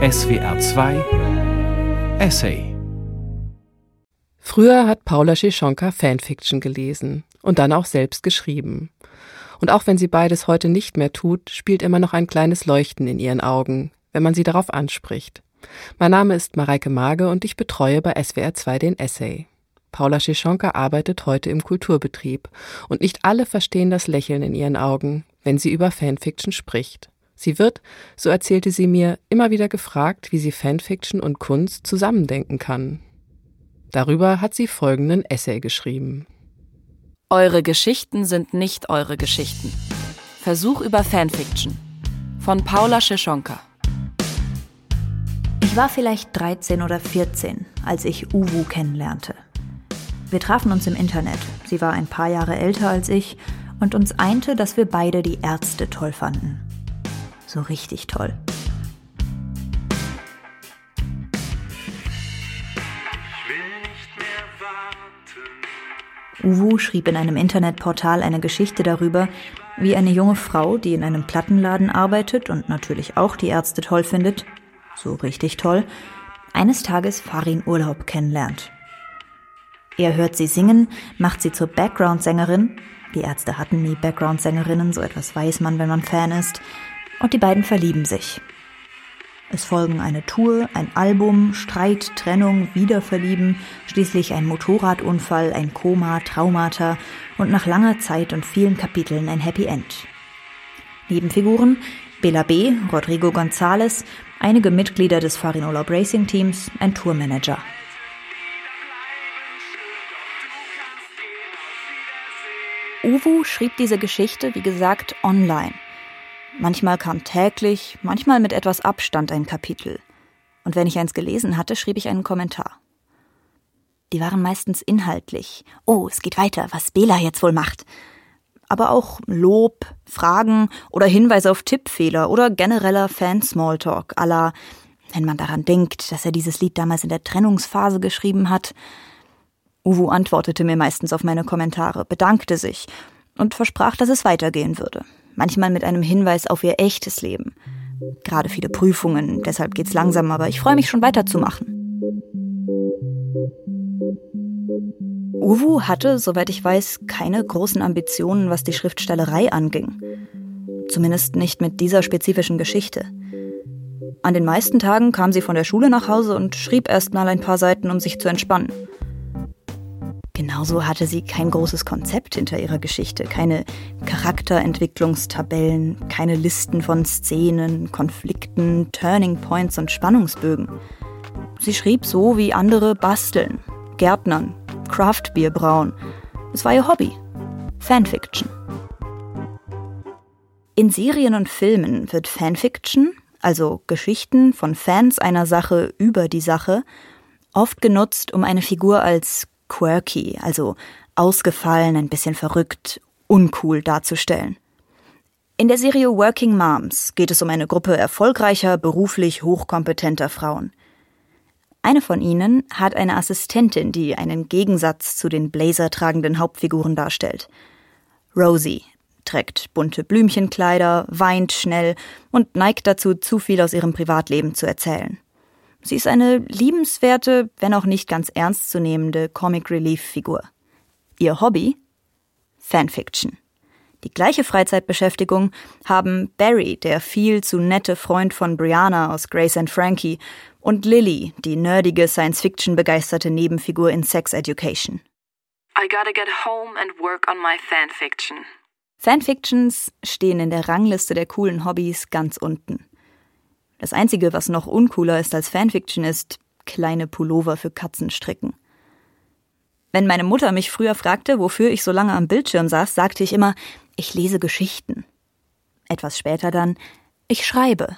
SWR 2 Essay Früher hat Paula Schischonka Fanfiction gelesen und dann auch selbst geschrieben. Und auch wenn sie beides heute nicht mehr tut, spielt immer noch ein kleines Leuchten in ihren Augen, wenn man sie darauf anspricht. Mein Name ist Mareike Mage und ich betreue bei SWR 2 den Essay. Paula Schischonka arbeitet heute im Kulturbetrieb und nicht alle verstehen das Lächeln in ihren Augen, wenn sie über Fanfiction spricht. Sie wird, so erzählte sie mir, immer wieder gefragt, wie sie Fanfiction und Kunst zusammendenken kann. Darüber hat sie folgenden Essay geschrieben. Eure Geschichten sind nicht eure Geschichten. Versuch über Fanfiction von Paula Schischonka. Ich war vielleicht 13 oder 14, als ich Uwu kennenlernte. Wir trafen uns im Internet. Sie war ein paar Jahre älter als ich und uns einte, dass wir beide die Ärzte toll fanden. So richtig toll. Uwu schrieb in einem Internetportal eine Geschichte darüber, wie eine junge Frau, die in einem Plattenladen arbeitet und natürlich auch die Ärzte toll findet, so richtig toll, eines Tages Farin Urlaub kennenlernt. Er hört sie singen, macht sie zur Background-Sängerin. Die Ärzte hatten nie Background-Sängerinnen, so etwas weiß man, wenn man Fan ist. Und die beiden verlieben sich. Es folgen eine Tour, ein Album, Streit, Trennung, Wiederverlieben, schließlich ein Motorradunfall, ein Koma, Traumata und nach langer Zeit und vielen Kapiteln ein Happy End. Nebenfiguren Bela B., Rodrigo González, einige Mitglieder des Farinolo Racing Teams, ein Tourmanager. Uwu schrieb diese Geschichte, wie gesagt, online. Manchmal kam täglich, manchmal mit etwas Abstand ein Kapitel. Und wenn ich eins gelesen hatte, schrieb ich einen Kommentar. Die waren meistens inhaltlich. Oh, es geht weiter, was Bela jetzt wohl macht. Aber auch Lob, Fragen oder Hinweise auf Tippfehler oder genereller Fan-Smalltalk aller, wenn man daran denkt, dass er dieses Lied damals in der Trennungsphase geschrieben hat. Uwu antwortete mir meistens auf meine Kommentare, bedankte sich und versprach, dass es weitergehen würde manchmal mit einem Hinweis auf ihr echtes Leben. Gerade viele Prüfungen, deshalb geht's langsam, aber ich freue mich schon weiterzumachen. Uwu hatte, soweit ich weiß, keine großen Ambitionen, was die Schriftstellerei anging. Zumindest nicht mit dieser spezifischen Geschichte. An den meisten Tagen kam sie von der Schule nach Hause und schrieb erst mal ein paar Seiten, um sich zu entspannen. Genauso hatte sie kein großes Konzept hinter ihrer Geschichte, keine Charakterentwicklungstabellen, keine Listen von Szenen, Konflikten, Turning Points und Spannungsbögen. Sie schrieb so, wie andere basteln, Gärtnern, Craftbier brauen. Es war ihr Hobby. Fanfiction. In Serien und Filmen wird Fanfiction, also Geschichten von Fans einer Sache über die Sache, oft genutzt, um eine Figur als quirky, also ausgefallen, ein bisschen verrückt, uncool darzustellen. In der Serie Working Moms geht es um eine Gruppe erfolgreicher, beruflich hochkompetenter Frauen. Eine von ihnen hat eine Assistentin, die einen Gegensatz zu den blazertragenden Hauptfiguren darstellt. Rosie trägt bunte Blümchenkleider, weint schnell und neigt dazu, zu viel aus ihrem Privatleben zu erzählen. Sie ist eine liebenswerte, wenn auch nicht ganz ernstzunehmende Comic Relief Figur. Ihr Hobby? Fanfiction. Die gleiche Freizeitbeschäftigung haben Barry, der viel zu nette Freund von Brianna aus Grace and Frankie, und Lily, die nerdige Science-Fiction begeisterte Nebenfigur in Sex Education. I gotta get home and work on my fanfiction. Fanfictions stehen in der Rangliste der coolen Hobbys ganz unten. Das Einzige, was noch uncooler ist als Fanfiction, ist kleine Pullover für Katzen stricken. Wenn meine Mutter mich früher fragte, wofür ich so lange am Bildschirm saß, sagte ich immer, ich lese Geschichten. Etwas später dann, ich schreibe.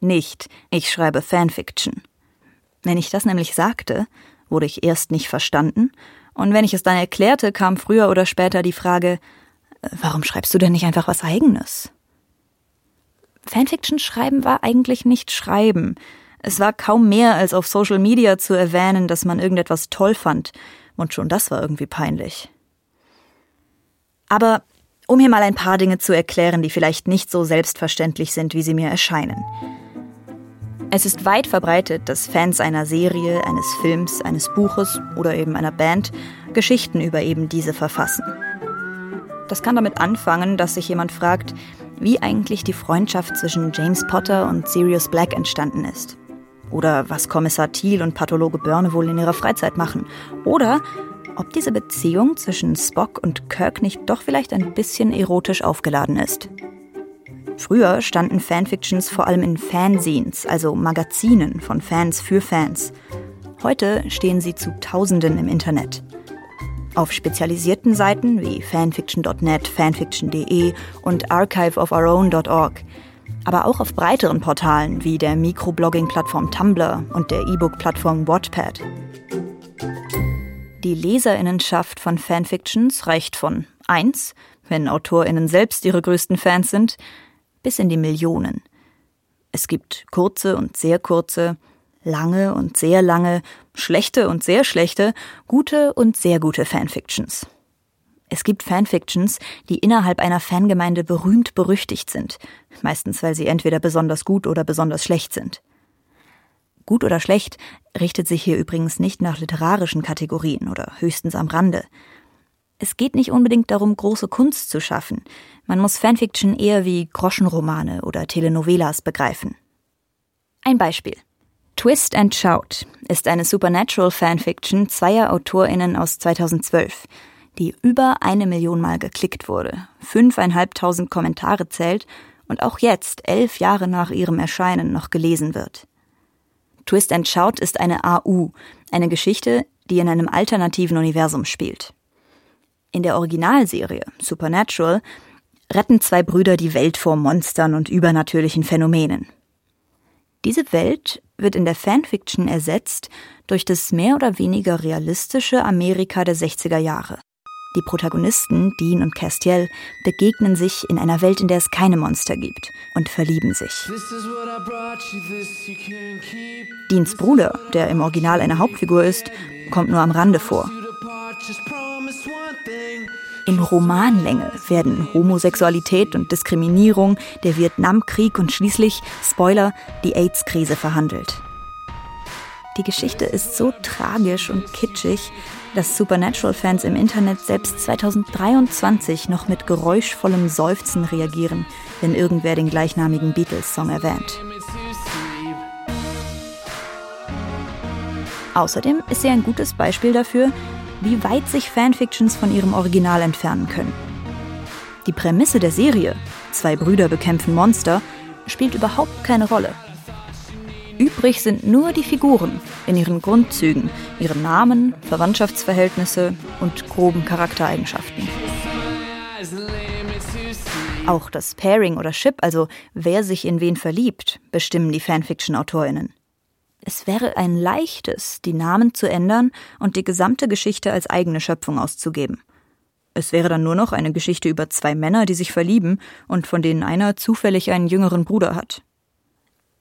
Nicht, ich schreibe Fanfiction. Wenn ich das nämlich sagte, wurde ich erst nicht verstanden, und wenn ich es dann erklärte, kam früher oder später die Frage, warum schreibst du denn nicht einfach was eigenes? Fanfiction schreiben war eigentlich nicht schreiben. Es war kaum mehr als auf Social Media zu erwähnen, dass man irgendetwas toll fand. Und schon das war irgendwie peinlich. Aber um hier mal ein paar Dinge zu erklären, die vielleicht nicht so selbstverständlich sind, wie sie mir erscheinen. Es ist weit verbreitet, dass Fans einer Serie, eines Films, eines Buches oder eben einer Band Geschichten über eben diese verfassen. Das kann damit anfangen, dass sich jemand fragt, wie eigentlich die Freundschaft zwischen James Potter und Sirius Black entstanden ist. Oder was Kommissar Thiel und Pathologe Börne wohl in ihrer Freizeit machen. Oder ob diese Beziehung zwischen Spock und Kirk nicht doch vielleicht ein bisschen erotisch aufgeladen ist. Früher standen Fanfictions vor allem in Fanzines, also Magazinen von Fans für Fans. Heute stehen sie zu Tausenden im Internet. Auf spezialisierten Seiten wie fanfiction.net, fanfiction.de und archiveofourown.org. Aber auch auf breiteren Portalen wie der Mikroblogging-Plattform Tumblr und der E-Book-Plattform Wattpad. Die Leserinnenschaft von Fanfictions reicht von 1, wenn Autorinnen selbst ihre größten Fans sind, bis in die Millionen. Es gibt kurze und sehr kurze, lange und sehr lange, schlechte und sehr schlechte, gute und sehr gute Fanfictions. Es gibt Fanfictions, die innerhalb einer Fangemeinde berühmt berüchtigt sind, meistens weil sie entweder besonders gut oder besonders schlecht sind. Gut oder schlecht richtet sich hier übrigens nicht nach literarischen Kategorien oder höchstens am Rande. Es geht nicht unbedingt darum, große Kunst zu schaffen. Man muss Fanfiction eher wie Groschenromane oder Telenovelas begreifen. Ein Beispiel. Twist and Shout ist eine Supernatural Fanfiction zweier AutorInnen aus 2012, die über eine Million Mal geklickt wurde, fünfeinhalbtausend Kommentare zählt und auch jetzt, elf Jahre nach ihrem Erscheinen, noch gelesen wird. Twist and Shout ist eine AU, eine Geschichte, die in einem alternativen Universum spielt. In der Originalserie Supernatural retten zwei Brüder die Welt vor Monstern und übernatürlichen Phänomenen. Diese Welt wird in der Fanfiction ersetzt durch das mehr oder weniger realistische Amerika der 60er Jahre. Die Protagonisten, Dean und Castiel, begegnen sich in einer Welt, in der es keine Monster gibt und verlieben sich. Deans Bruder, der im Original eine Hauptfigur ist, kommt nur am Rande vor. In Romanlänge werden Homosexualität und Diskriminierung, der Vietnamkrieg und schließlich, Spoiler, die AIDS-Krise verhandelt. Die Geschichte ist so tragisch und kitschig, dass Supernatural-Fans im Internet selbst 2023 noch mit geräuschvollem Seufzen reagieren, wenn irgendwer den gleichnamigen Beatles-Song erwähnt. Außerdem ist sie ein gutes Beispiel dafür, wie weit sich Fanfictions von ihrem Original entfernen können. Die Prämisse der Serie, zwei Brüder bekämpfen Monster, spielt überhaupt keine Rolle. Übrig sind nur die Figuren in ihren Grundzügen, ihren Namen, Verwandtschaftsverhältnisse und groben Charaktereigenschaften. Auch das Pairing oder Ship, also wer sich in wen verliebt, bestimmen die Fanfiction-AutorInnen. Es wäre ein leichtes, die Namen zu ändern und die gesamte Geschichte als eigene Schöpfung auszugeben. Es wäre dann nur noch eine Geschichte über zwei Männer, die sich verlieben und von denen einer zufällig einen jüngeren Bruder hat.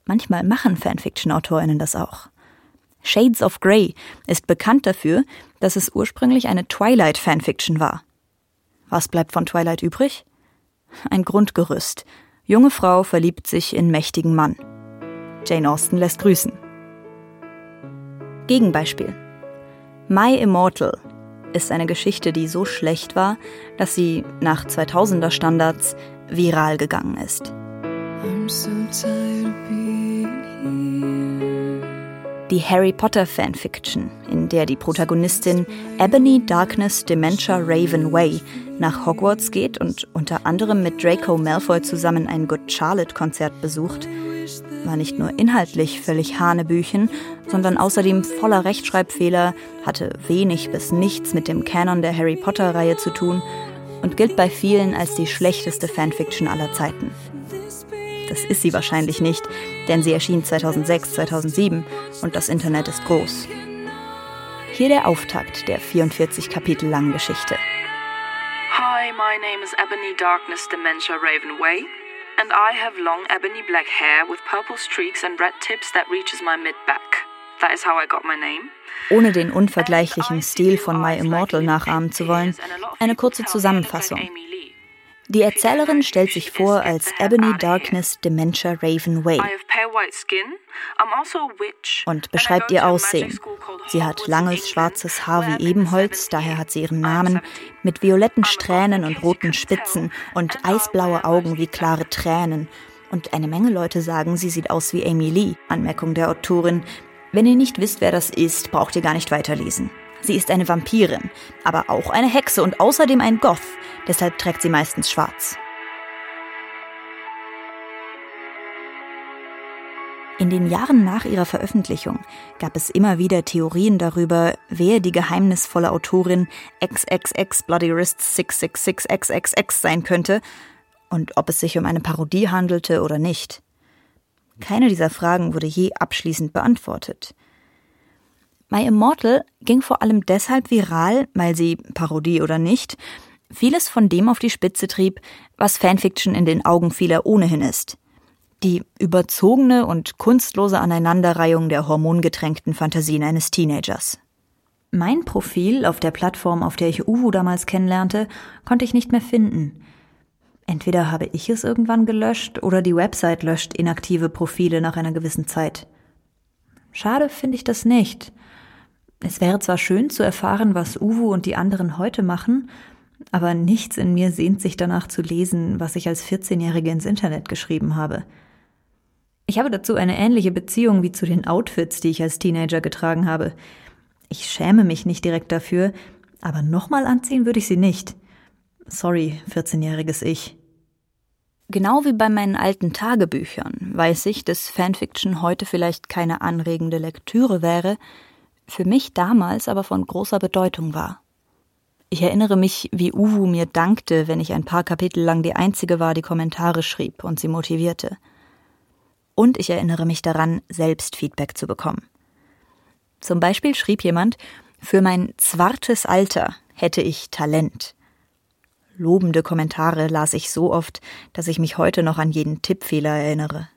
Manchmal machen Fanfiction-AutorInnen das auch. Shades of Grey ist bekannt dafür, dass es ursprünglich eine Twilight-Fanfiction war. Was bleibt von Twilight übrig? Ein Grundgerüst. Junge Frau verliebt sich in mächtigen Mann. Jane Austen lässt grüßen. Gegenbeispiel. My Immortal ist eine Geschichte, die so schlecht war, dass sie nach 2000er Standards viral gegangen ist. Die Harry Potter Fanfiction, in der die Protagonistin Ebony Darkness Dementia Raven Way nach Hogwarts geht und unter anderem mit Draco Malfoy zusammen ein Good Charlotte Konzert besucht, war nicht nur inhaltlich völlig Hanebüchen, sondern außerdem voller Rechtschreibfehler, hatte wenig bis nichts mit dem Kanon der Harry Potter-Reihe zu tun und gilt bei vielen als die schlechteste Fanfiction aller Zeiten. Das ist sie wahrscheinlich nicht, denn sie erschien 2006, 2007 und das Internet ist groß. Hier der Auftakt der 44 Kapitel langen Geschichte. Hi, my name is Ebony Darkness Dementia Raven Way and I have long ebony black hair with purple streaks and red tips that reaches my mid-back. That is how I got my name. Ohne den unvergleichlichen Stil von My Immortal nachahmen zu wollen, eine kurze Zusammenfassung. Die Erzählerin stellt sich vor als Ebony Darkness Dementia Raven Way also und beschreibt ihr Aussehen. Sie hat langes schwarzes Haar wie Ebenholz, daher hat sie ihren Namen, mit violetten Strähnen und roten Spitzen und eisblaue Augen wie klare Tränen. Und eine Menge Leute sagen, sie sieht aus wie Amy Lee. Anmerkung der Autorin. Wenn ihr nicht wisst, wer das ist, braucht ihr gar nicht weiterlesen. Sie ist eine Vampirin, aber auch eine Hexe und außerdem ein Goth, deshalb trägt sie meistens schwarz. In den Jahren nach ihrer Veröffentlichung gab es immer wieder Theorien darüber, wer die geheimnisvolle Autorin XXX Bloody Wrists 666XXX sein könnte und ob es sich um eine Parodie handelte oder nicht. Keine dieser Fragen wurde je abschließend beantwortet. My Immortal ging vor allem deshalb viral, weil sie, Parodie oder nicht, vieles von dem auf die Spitze trieb, was Fanfiction in den Augen vieler ohnehin ist. Die überzogene und kunstlose Aneinanderreihung der hormongetränkten Fantasien eines Teenagers. Mein Profil auf der Plattform, auf der ich Uwu damals kennenlernte, konnte ich nicht mehr finden. Entweder habe ich es irgendwann gelöscht oder die Website löscht inaktive Profile nach einer gewissen Zeit. Schade finde ich das nicht. Es wäre zwar schön zu erfahren, was Uwu und die anderen heute machen, aber nichts in mir sehnt sich danach zu lesen, was ich als 14-Jährige ins Internet geschrieben habe. Ich habe dazu eine ähnliche Beziehung wie zu den Outfits, die ich als Teenager getragen habe. Ich schäme mich nicht direkt dafür, aber nochmal anziehen würde ich sie nicht. Sorry, 14-jähriges Ich. Genau wie bei meinen alten Tagebüchern weiß ich, dass Fanfiction heute vielleicht keine anregende Lektüre wäre, für mich damals aber von großer Bedeutung war. Ich erinnere mich, wie Uwu mir dankte, wenn ich ein paar Kapitel lang die Einzige war, die Kommentare schrieb und sie motivierte. Und ich erinnere mich daran, selbst Feedback zu bekommen. Zum Beispiel schrieb jemand, für mein zwartes Alter hätte ich Talent. Lobende Kommentare las ich so oft, dass ich mich heute noch an jeden Tippfehler erinnere.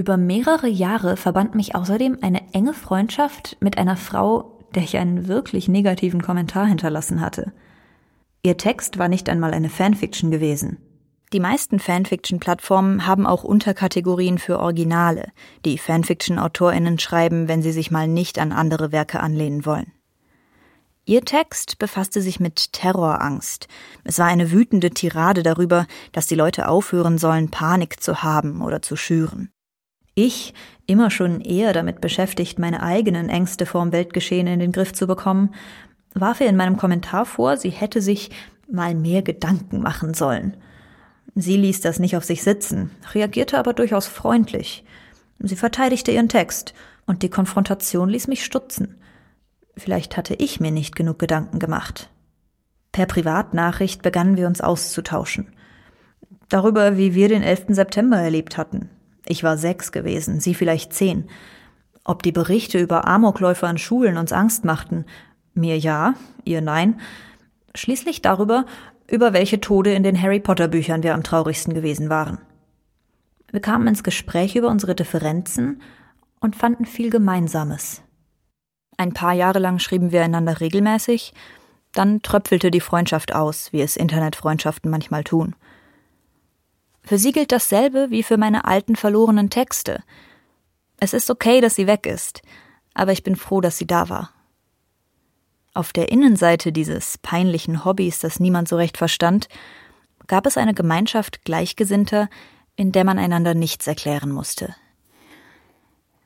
Über mehrere Jahre verband mich außerdem eine enge Freundschaft mit einer Frau, der ich einen wirklich negativen Kommentar hinterlassen hatte. Ihr Text war nicht einmal eine Fanfiction gewesen. Die meisten Fanfiction-Plattformen haben auch Unterkategorien für Originale, die Fanfiction-AutorInnen schreiben, wenn sie sich mal nicht an andere Werke anlehnen wollen. Ihr Text befasste sich mit Terrorangst. Es war eine wütende Tirade darüber, dass die Leute aufhören sollen, Panik zu haben oder zu schüren. Ich, immer schon eher damit beschäftigt, meine eigenen Ängste vorm Weltgeschehen in den Griff zu bekommen, warf ihr in meinem Kommentar vor, sie hätte sich mal mehr Gedanken machen sollen. Sie ließ das nicht auf sich sitzen, reagierte aber durchaus freundlich. Sie verteidigte ihren Text, und die Konfrontation ließ mich stutzen. Vielleicht hatte ich mir nicht genug Gedanken gemacht. Per Privatnachricht begannen wir uns auszutauschen. Darüber, wie wir den 11. September erlebt hatten, ich war sechs gewesen, sie vielleicht zehn. Ob die Berichte über Amokläufer an Schulen uns Angst machten, mir ja, ihr nein. Schließlich darüber, über welche Tode in den Harry Potter Büchern wir am traurigsten gewesen waren. Wir kamen ins Gespräch über unsere Differenzen und fanden viel Gemeinsames. Ein paar Jahre lang schrieben wir einander regelmäßig, dann tröpfelte die Freundschaft aus, wie es Internetfreundschaften manchmal tun. Für sie gilt dasselbe wie für meine alten verlorenen Texte. Es ist okay, dass sie weg ist, aber ich bin froh, dass sie da war. Auf der Innenseite dieses peinlichen Hobbys, das niemand so recht verstand, gab es eine Gemeinschaft Gleichgesinnter, in der man einander nichts erklären musste.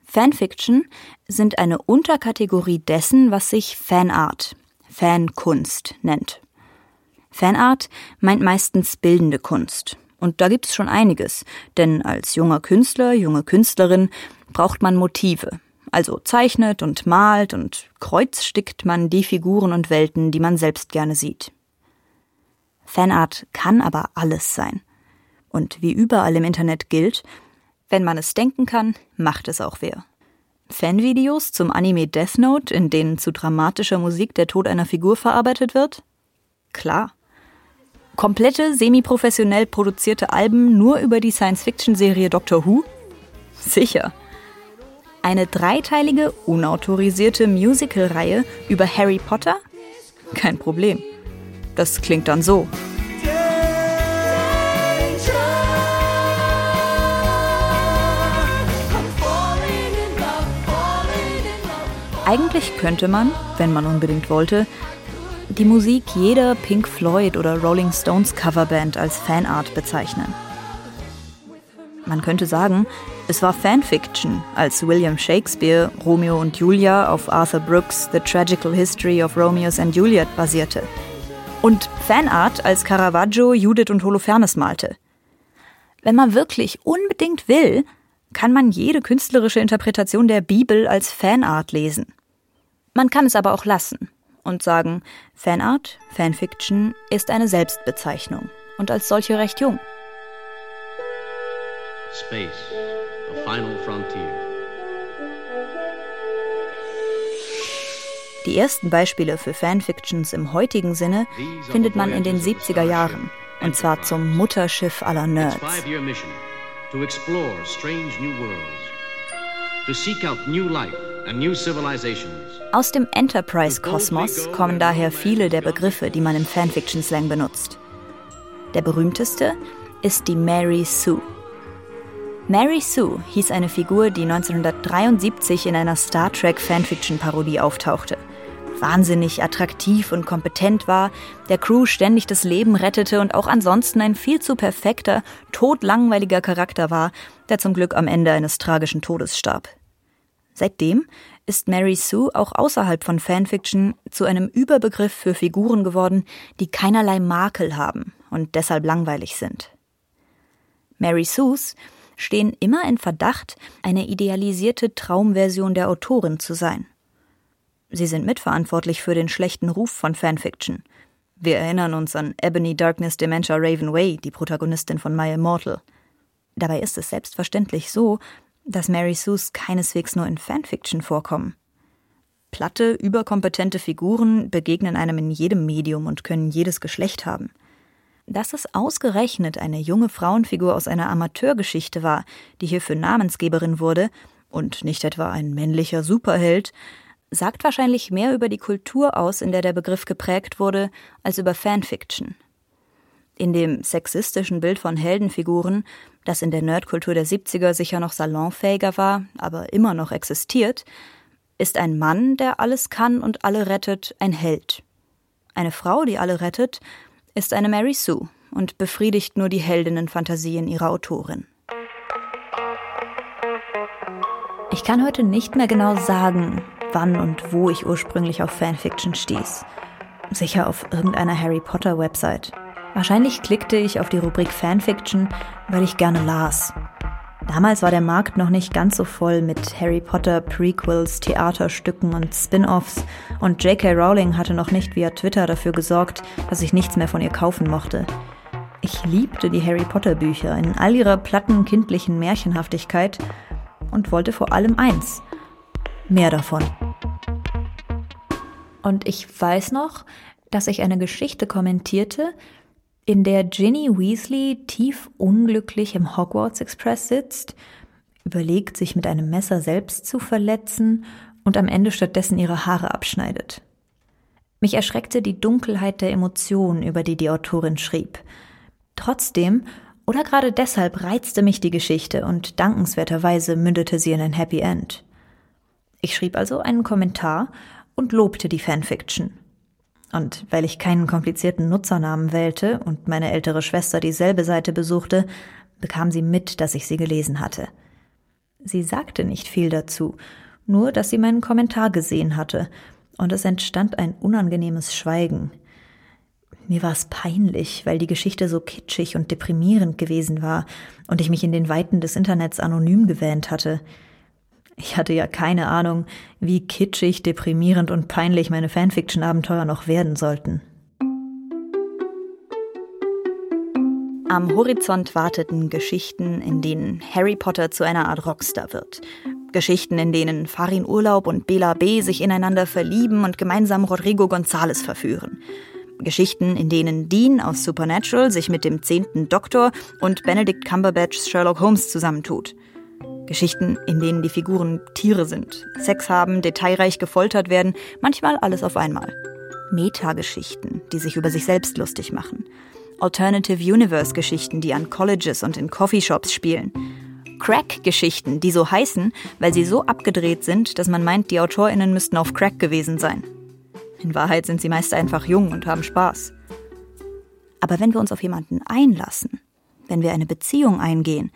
Fanfiction sind eine Unterkategorie dessen, was sich Fanart, Fankunst nennt. Fanart meint meistens bildende Kunst. Und da gibt es schon einiges, denn als junger Künstler, junge Künstlerin braucht man Motive. Also zeichnet und malt und kreuzstickt man die Figuren und Welten, die man selbst gerne sieht. Fanart kann aber alles sein. Und wie überall im Internet gilt, wenn man es denken kann, macht es auch wer. Fanvideos zum Anime Death Note, in denen zu dramatischer Musik der Tod einer Figur verarbeitet wird? Klar komplette semi-professionell produzierte Alben nur über die Science-Fiction-Serie Doctor Who? Sicher. Eine dreiteilige, unautorisierte Musical-Reihe über Harry Potter? Kein Problem. Das klingt dann so. Eigentlich könnte man, wenn man unbedingt wollte, die Musik jeder Pink Floyd oder Rolling Stones Coverband als Fanart bezeichnen. Man könnte sagen, es war Fanfiction, als William Shakespeare Romeo und Julia auf Arthur Brooks The Tragical History of Romeos and Juliet basierte. Und Fanart, als Caravaggio Judith und Holofernes malte. Wenn man wirklich unbedingt will, kann man jede künstlerische Interpretation der Bibel als Fanart lesen. Man kann es aber auch lassen und sagen, Fanart, Fanfiction ist eine Selbstbezeichnung und als solche recht jung. Space, the final frontier. Die ersten Beispiele für Fanfictions im heutigen Sinne findet man in den 70er Jahren, und zwar zum Mutterschiff aller Nerds. To explore strange new worlds, to seek out new life and new civilizations. Aus dem Enterprise-Kosmos kommen daher viele der Begriffe, die man im Fanfiction-Slang benutzt. Der berühmteste ist die Mary Sue. Mary Sue hieß eine Figur, die 1973 in einer Star Trek Fanfiction-Parodie auftauchte. Wahnsinnig attraktiv und kompetent war, der Crew ständig das Leben rettete und auch ansonsten ein viel zu perfekter, todlangweiliger Charakter war, der zum Glück am Ende eines tragischen Todes starb. Seitdem ist Mary Sue auch außerhalb von Fanfiction zu einem Überbegriff für Figuren geworden, die keinerlei Makel haben und deshalb langweilig sind. Mary Sues stehen immer in Verdacht, eine idealisierte Traumversion der Autorin zu sein. Sie sind mitverantwortlich für den schlechten Ruf von Fanfiction. Wir erinnern uns an Ebony Darkness Dementia Raven Way, die Protagonistin von My Immortal. Dabei ist es selbstverständlich so, dass Mary Sues keineswegs nur in Fanfiction vorkommen. Platte, überkompetente Figuren begegnen einem in jedem Medium und können jedes Geschlecht haben. Dass es ausgerechnet eine junge Frauenfigur aus einer Amateurgeschichte war, die hierfür Namensgeberin wurde, und nicht etwa ein männlicher Superheld, sagt wahrscheinlich mehr über die Kultur aus, in der der Begriff geprägt wurde, als über Fanfiction. In dem sexistischen Bild von Heldenfiguren, das in der Nerdkultur der 70er sicher noch salonfähiger war, aber immer noch existiert, ist ein Mann, der alles kann und alle rettet, ein Held. Eine Frau, die alle rettet, ist eine Mary Sue und befriedigt nur die Heldinnenfantasien ihrer Autorin. Ich kann heute nicht mehr genau sagen, wann und wo ich ursprünglich auf Fanfiction stieß. Sicher auf irgendeiner Harry Potter Website. Wahrscheinlich klickte ich auf die Rubrik Fanfiction, weil ich gerne las. Damals war der Markt noch nicht ganz so voll mit Harry Potter Prequels, Theaterstücken und Spin-offs und J.K. Rowling hatte noch nicht via Twitter dafür gesorgt, dass ich nichts mehr von ihr kaufen mochte. Ich liebte die Harry Potter Bücher in all ihrer platten kindlichen Märchenhaftigkeit und wollte vor allem eins: mehr davon. Und ich weiß noch, dass ich eine Geschichte kommentierte, in der Ginny Weasley tief unglücklich im Hogwarts Express sitzt, überlegt, sich mit einem Messer selbst zu verletzen und am Ende stattdessen ihre Haare abschneidet. Mich erschreckte die Dunkelheit der Emotionen, über die die Autorin schrieb. Trotzdem oder gerade deshalb reizte mich die Geschichte und dankenswerterweise mündete sie in ein Happy End. Ich schrieb also einen Kommentar und lobte die Fanfiction. Und weil ich keinen komplizierten Nutzernamen wählte und meine ältere Schwester dieselbe Seite besuchte, bekam sie mit, dass ich sie gelesen hatte. Sie sagte nicht viel dazu, nur dass sie meinen Kommentar gesehen hatte, und es entstand ein unangenehmes Schweigen. Mir war es peinlich, weil die Geschichte so kitschig und deprimierend gewesen war und ich mich in den Weiten des Internets anonym gewähnt hatte. Ich hatte ja keine Ahnung, wie kitschig, deprimierend und peinlich meine Fanfiction-Abenteuer noch werden sollten. Am Horizont warteten Geschichten, in denen Harry Potter zu einer Art Rockstar wird. Geschichten, in denen Farin Urlaub und Bela B. sich ineinander verlieben und gemeinsam Rodrigo González verführen. Geschichten, in denen Dean aus Supernatural sich mit dem zehnten Doktor und Benedict Cumberbatchs Sherlock Holmes zusammentut. Geschichten, in denen die Figuren Tiere sind, Sex haben, detailreich gefoltert werden, manchmal alles auf einmal. Metageschichten, die sich über sich selbst lustig machen. Alternative Universe Geschichten, die an Colleges und in Coffeeshops spielen. Crack-Geschichten, die so heißen, weil sie so abgedreht sind, dass man meint, die AutorInnen müssten auf Crack gewesen sein. In Wahrheit sind sie meist einfach jung und haben Spaß. Aber wenn wir uns auf jemanden einlassen, wenn wir eine Beziehung eingehen,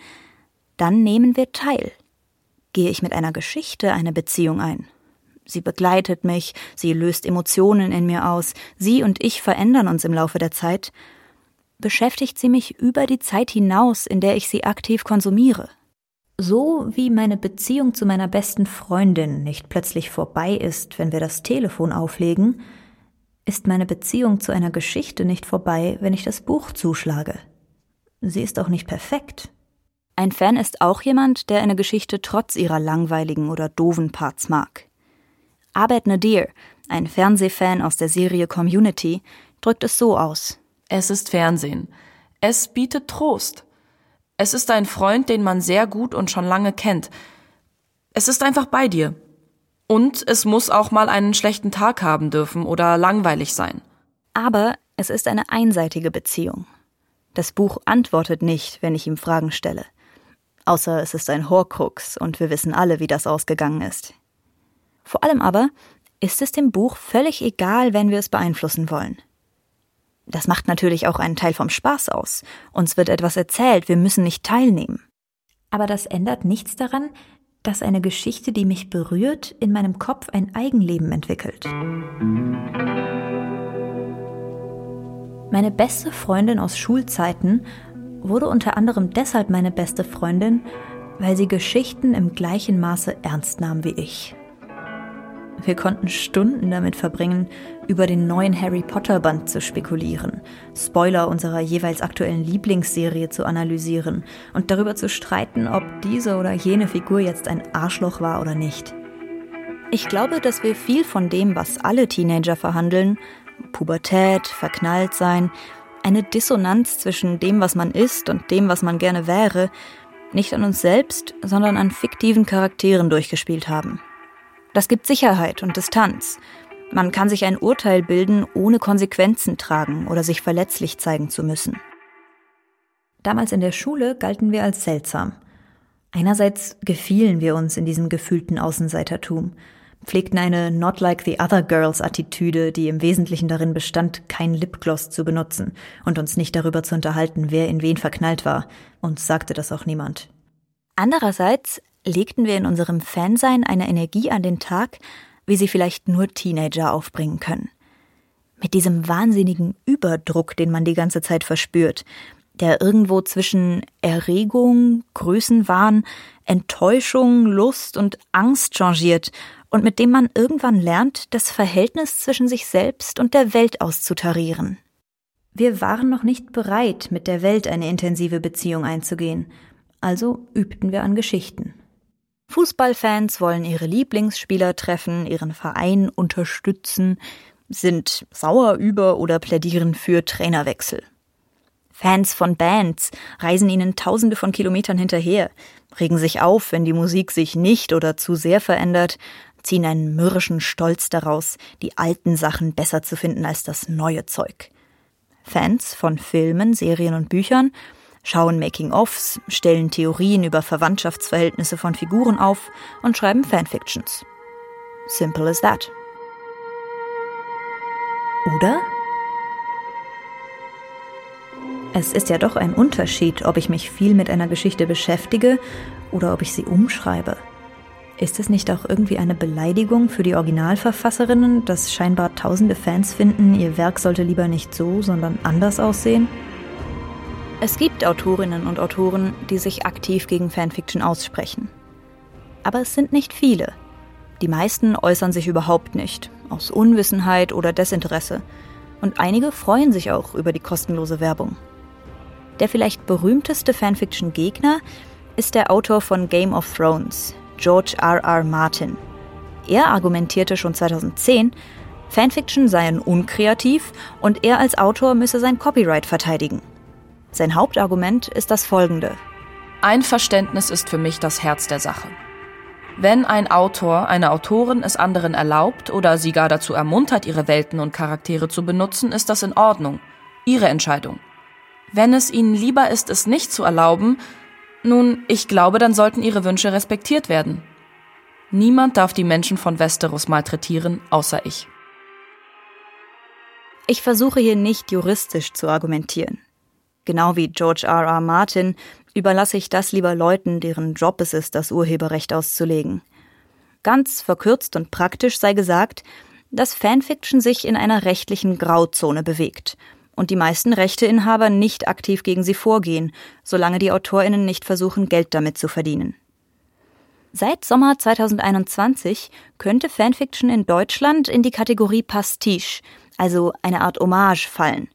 dann nehmen wir teil. Gehe ich mit einer Geschichte eine Beziehung ein? Sie begleitet mich, sie löst Emotionen in mir aus, sie und ich verändern uns im Laufe der Zeit, beschäftigt sie mich über die Zeit hinaus, in der ich sie aktiv konsumiere. So wie meine Beziehung zu meiner besten Freundin nicht plötzlich vorbei ist, wenn wir das Telefon auflegen, ist meine Beziehung zu einer Geschichte nicht vorbei, wenn ich das Buch zuschlage. Sie ist auch nicht perfekt. Ein Fan ist auch jemand, der eine Geschichte trotz ihrer langweiligen oder doofen Parts mag. Abed Nadir, ein Fernsehfan aus der Serie Community, drückt es so aus. Es ist Fernsehen. Es bietet Trost. Es ist ein Freund, den man sehr gut und schon lange kennt. Es ist einfach bei dir. Und es muss auch mal einen schlechten Tag haben dürfen oder langweilig sein. Aber es ist eine einseitige Beziehung. Das Buch antwortet nicht, wenn ich ihm Fragen stelle. Außer es ist ein Horcrux und wir wissen alle, wie das ausgegangen ist. Vor allem aber ist es dem Buch völlig egal, wenn wir es beeinflussen wollen. Das macht natürlich auch einen Teil vom Spaß aus. Uns wird etwas erzählt, wir müssen nicht teilnehmen. Aber das ändert nichts daran, dass eine Geschichte, die mich berührt, in meinem Kopf ein Eigenleben entwickelt. Meine beste Freundin aus Schulzeiten wurde unter anderem deshalb meine beste Freundin, weil sie Geschichten im gleichen Maße ernst nahm wie ich. Wir konnten Stunden damit verbringen, über den neuen Harry Potter Band zu spekulieren, Spoiler unserer jeweils aktuellen Lieblingsserie zu analysieren und darüber zu streiten, ob diese oder jene Figur jetzt ein Arschloch war oder nicht. Ich glaube, dass wir viel von dem, was alle Teenager verhandeln, Pubertät, verknallt sein, eine Dissonanz zwischen dem, was man ist und dem, was man gerne wäre, nicht an uns selbst, sondern an fiktiven Charakteren durchgespielt haben. Das gibt Sicherheit und Distanz. Man kann sich ein Urteil bilden, ohne Konsequenzen tragen oder sich verletzlich zeigen zu müssen. Damals in der Schule galten wir als seltsam. Einerseits gefielen wir uns in diesem gefühlten Außenseitertum, pflegten eine Not like the other girls Attitüde, die im Wesentlichen darin bestand, kein Lipgloss zu benutzen und uns nicht darüber zu unterhalten, wer in wen verknallt war, und sagte das auch niemand. Andererseits legten wir in unserem Fansein eine Energie an den Tag, wie sie vielleicht nur Teenager aufbringen können. Mit diesem wahnsinnigen Überdruck, den man die ganze Zeit verspürt, der irgendwo zwischen Erregung, Größenwahn, Enttäuschung, Lust und Angst changiert und mit dem man irgendwann lernt, das Verhältnis zwischen sich selbst und der Welt auszutarieren. Wir waren noch nicht bereit, mit der Welt eine intensive Beziehung einzugehen, also übten wir an Geschichten. Fußballfans wollen ihre Lieblingsspieler treffen, ihren Verein unterstützen, sind sauer über oder plädieren für Trainerwechsel. Fans von Bands reisen ihnen tausende von Kilometern hinterher, regen sich auf, wenn die Musik sich nicht oder zu sehr verändert, ziehen einen mürrischen Stolz daraus, die alten Sachen besser zu finden als das neue Zeug. Fans von Filmen, Serien und Büchern schauen Making-ofs, stellen Theorien über Verwandtschaftsverhältnisse von Figuren auf und schreiben Fanfictions. Simple as that. Oder? Es ist ja doch ein Unterschied, ob ich mich viel mit einer Geschichte beschäftige oder ob ich sie umschreibe. Ist es nicht auch irgendwie eine Beleidigung für die Originalverfasserinnen, dass scheinbar tausende Fans finden, ihr Werk sollte lieber nicht so, sondern anders aussehen? Es gibt Autorinnen und Autoren, die sich aktiv gegen Fanfiction aussprechen. Aber es sind nicht viele. Die meisten äußern sich überhaupt nicht, aus Unwissenheit oder Desinteresse. Und einige freuen sich auch über die kostenlose Werbung. Der vielleicht berühmteste Fanfiction-Gegner ist der Autor von Game of Thrones, George R. R. Martin. Er argumentierte schon 2010, Fanfiction seien unkreativ und er als Autor müsse sein Copyright verteidigen. Sein Hauptargument ist das folgende. Einverständnis ist für mich das Herz der Sache. Wenn ein Autor, eine Autorin es anderen erlaubt oder sie gar dazu ermuntert, ihre Welten und Charaktere zu benutzen, ist das in Ordnung. Ihre Entscheidung. Wenn es ihnen lieber ist, es nicht zu erlauben, Nun, ich glaube, dann sollten ihre Wünsche respektiert werden. Niemand darf die Menschen von Westeros malträtieren, außer ich. Ich versuche hier nicht juristisch zu argumentieren. Genau wie George R. R. Martin überlasse ich das lieber Leuten, deren Job es ist, das Urheberrecht auszulegen. Ganz verkürzt und praktisch sei gesagt, dass Fanfiction sich in einer rechtlichen Grauzone bewegt und die meisten Rechteinhaber nicht aktiv gegen sie vorgehen, solange die Autorinnen nicht versuchen, Geld damit zu verdienen. Seit Sommer 2021 könnte Fanfiction in Deutschland in die Kategorie Pastiche, also eine Art Hommage, fallen,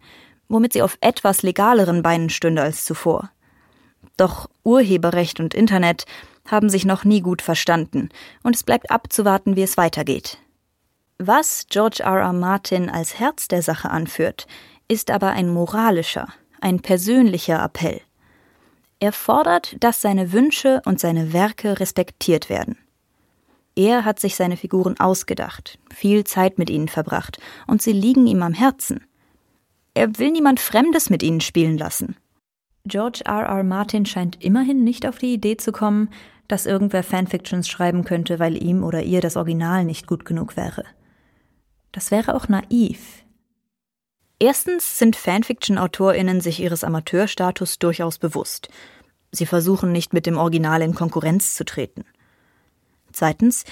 womit sie auf etwas legaleren Beinen stünde als zuvor. Doch Urheberrecht und Internet haben sich noch nie gut verstanden, und es bleibt abzuwarten, wie es weitergeht. Was George R. R. Martin als Herz der Sache anführt, ist aber ein moralischer, ein persönlicher Appell. Er fordert, dass seine Wünsche und seine Werke respektiert werden. Er hat sich seine Figuren ausgedacht, viel Zeit mit ihnen verbracht, und sie liegen ihm am Herzen. Er will niemand Fremdes mit ihnen spielen lassen. George R. R. Martin scheint immerhin nicht auf die Idee zu kommen, dass irgendwer Fanfictions schreiben könnte, weil ihm oder ihr das Original nicht gut genug wäre. Das wäre auch naiv. Erstens sind Fanfiction-AutorInnen sich ihres Amateurstatus durchaus bewusst. Sie versuchen nicht mit dem Original in Konkurrenz zu treten. Zweitens,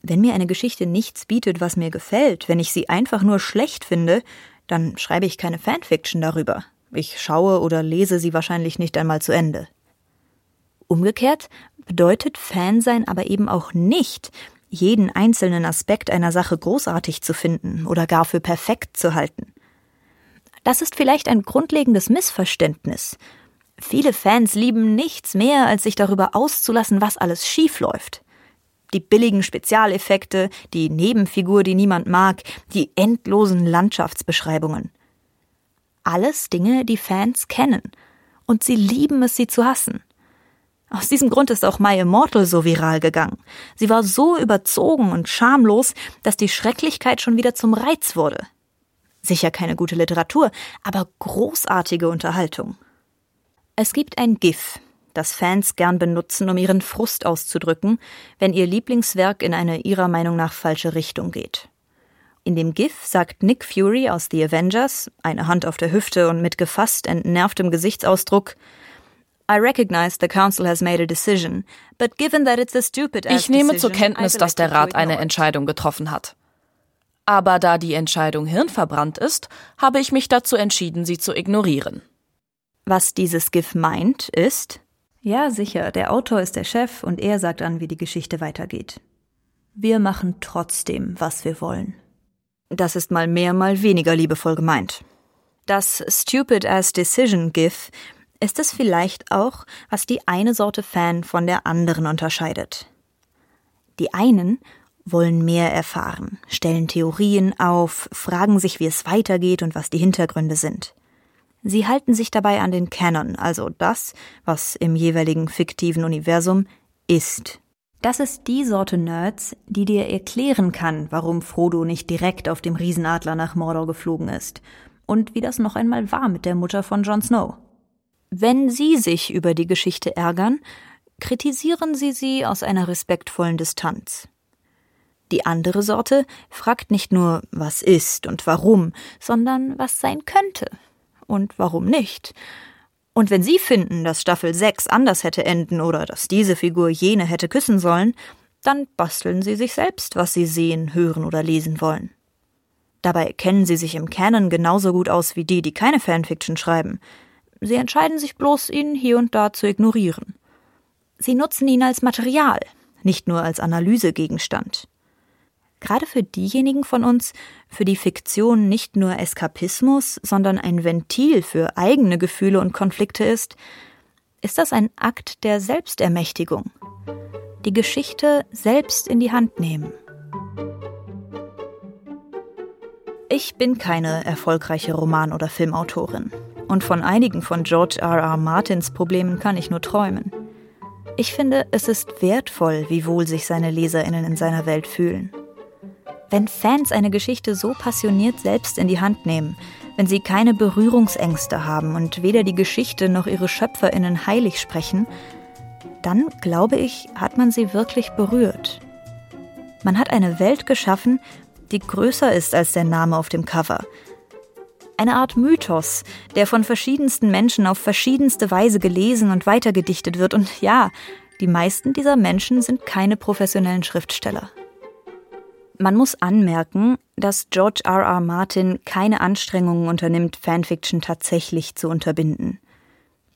wenn mir eine Geschichte nichts bietet, was mir gefällt, wenn ich sie einfach nur schlecht finde, dann schreibe ich keine Fanfiction darüber. Ich schaue oder lese sie wahrscheinlich nicht einmal zu Ende. Umgekehrt bedeutet Fansein aber eben auch nicht, jeden einzelnen Aspekt einer Sache großartig zu finden oder gar für perfekt zu halten. Das ist vielleicht ein grundlegendes Missverständnis. Viele Fans lieben nichts mehr, als sich darüber auszulassen, was alles schief läuft. Die billigen Spezialeffekte, die Nebenfigur, die niemand mag, die endlosen Landschaftsbeschreibungen. Alles Dinge, die Fans kennen. Und sie lieben es, sie zu hassen. Aus diesem Grund ist auch My Immortal so viral gegangen. Sie war so überzogen und schamlos, dass die Schrecklichkeit schon wieder zum Reiz wurde. Sicher keine gute Literatur, aber großartige Unterhaltung. Es gibt ein GIF, das Fans gern benutzen, um ihren Frust auszudrücken, wenn ihr Lieblingswerk in eine ihrer Meinung nach falsche Richtung geht. In dem GIF sagt Nick Fury aus The Avengers, eine Hand auf der Hüfte und mit gefasst entnervtem Gesichtsausdruck, I recognize the council has made a decision, but given that it's a stupid Ich nehme zur Kenntnis, dass der Rat eine Entscheidung getroffen hat. Aber da die Entscheidung hirnverbrannt ist, habe ich mich dazu entschieden, sie zu ignorieren. Was dieses GIF meint, ist Ja, sicher, der Autor ist der Chef und er sagt an, wie die Geschichte weitergeht. Wir machen trotzdem, was wir wollen. Das ist mal mehr, mal weniger liebevoll gemeint. Das Stupid as Decision GIF ist es vielleicht auch, was die eine Sorte Fan von der anderen unterscheidet. Die einen wollen mehr erfahren, stellen Theorien auf, fragen sich, wie es weitergeht und was die Hintergründe sind. Sie halten sich dabei an den Canon, also das, was im jeweiligen fiktiven Universum ist. Das ist die Sorte Nerds, die dir erklären kann, warum Frodo nicht direkt auf dem Riesenadler nach Mordor geflogen ist und wie das noch einmal war mit der Mutter von Jon Snow. Wenn Sie sich über die Geschichte ärgern, kritisieren Sie sie aus einer respektvollen Distanz. Die andere Sorte fragt nicht nur, was ist und warum, sondern was sein könnte und warum nicht. Und wenn Sie finden, dass Staffel 6 anders hätte enden oder dass diese Figur jene hätte küssen sollen, dann basteln Sie sich selbst, was Sie sehen, hören oder lesen wollen. Dabei kennen Sie sich im Canon genauso gut aus wie die, die keine Fanfiction schreiben. Sie entscheiden sich bloß, ihn hier und da zu ignorieren. Sie nutzen ihn als Material, nicht nur als Analysegegenstand. Gerade für diejenigen von uns, für die Fiktion nicht nur Eskapismus, sondern ein Ventil für eigene Gefühle und Konflikte ist, ist das ein Akt der Selbstermächtigung. Die Geschichte selbst in die Hand nehmen. Ich bin keine erfolgreiche Roman- oder Filmautorin. Und von einigen von George R. R. Martins Problemen kann ich nur träumen. Ich finde, es ist wertvoll, wie wohl sich seine Leserinnen in seiner Welt fühlen. Wenn Fans eine Geschichte so passioniert selbst in die Hand nehmen, wenn sie keine Berührungsängste haben und weder die Geschichte noch ihre Schöpferinnen heilig sprechen, dann glaube ich, hat man sie wirklich berührt. Man hat eine Welt geschaffen, die größer ist als der Name auf dem Cover. Eine Art Mythos, der von verschiedensten Menschen auf verschiedenste Weise gelesen und weitergedichtet wird. Und ja, die meisten dieser Menschen sind keine professionellen Schriftsteller. Man muss anmerken, dass George R. R. Martin keine Anstrengungen unternimmt, Fanfiction tatsächlich zu unterbinden.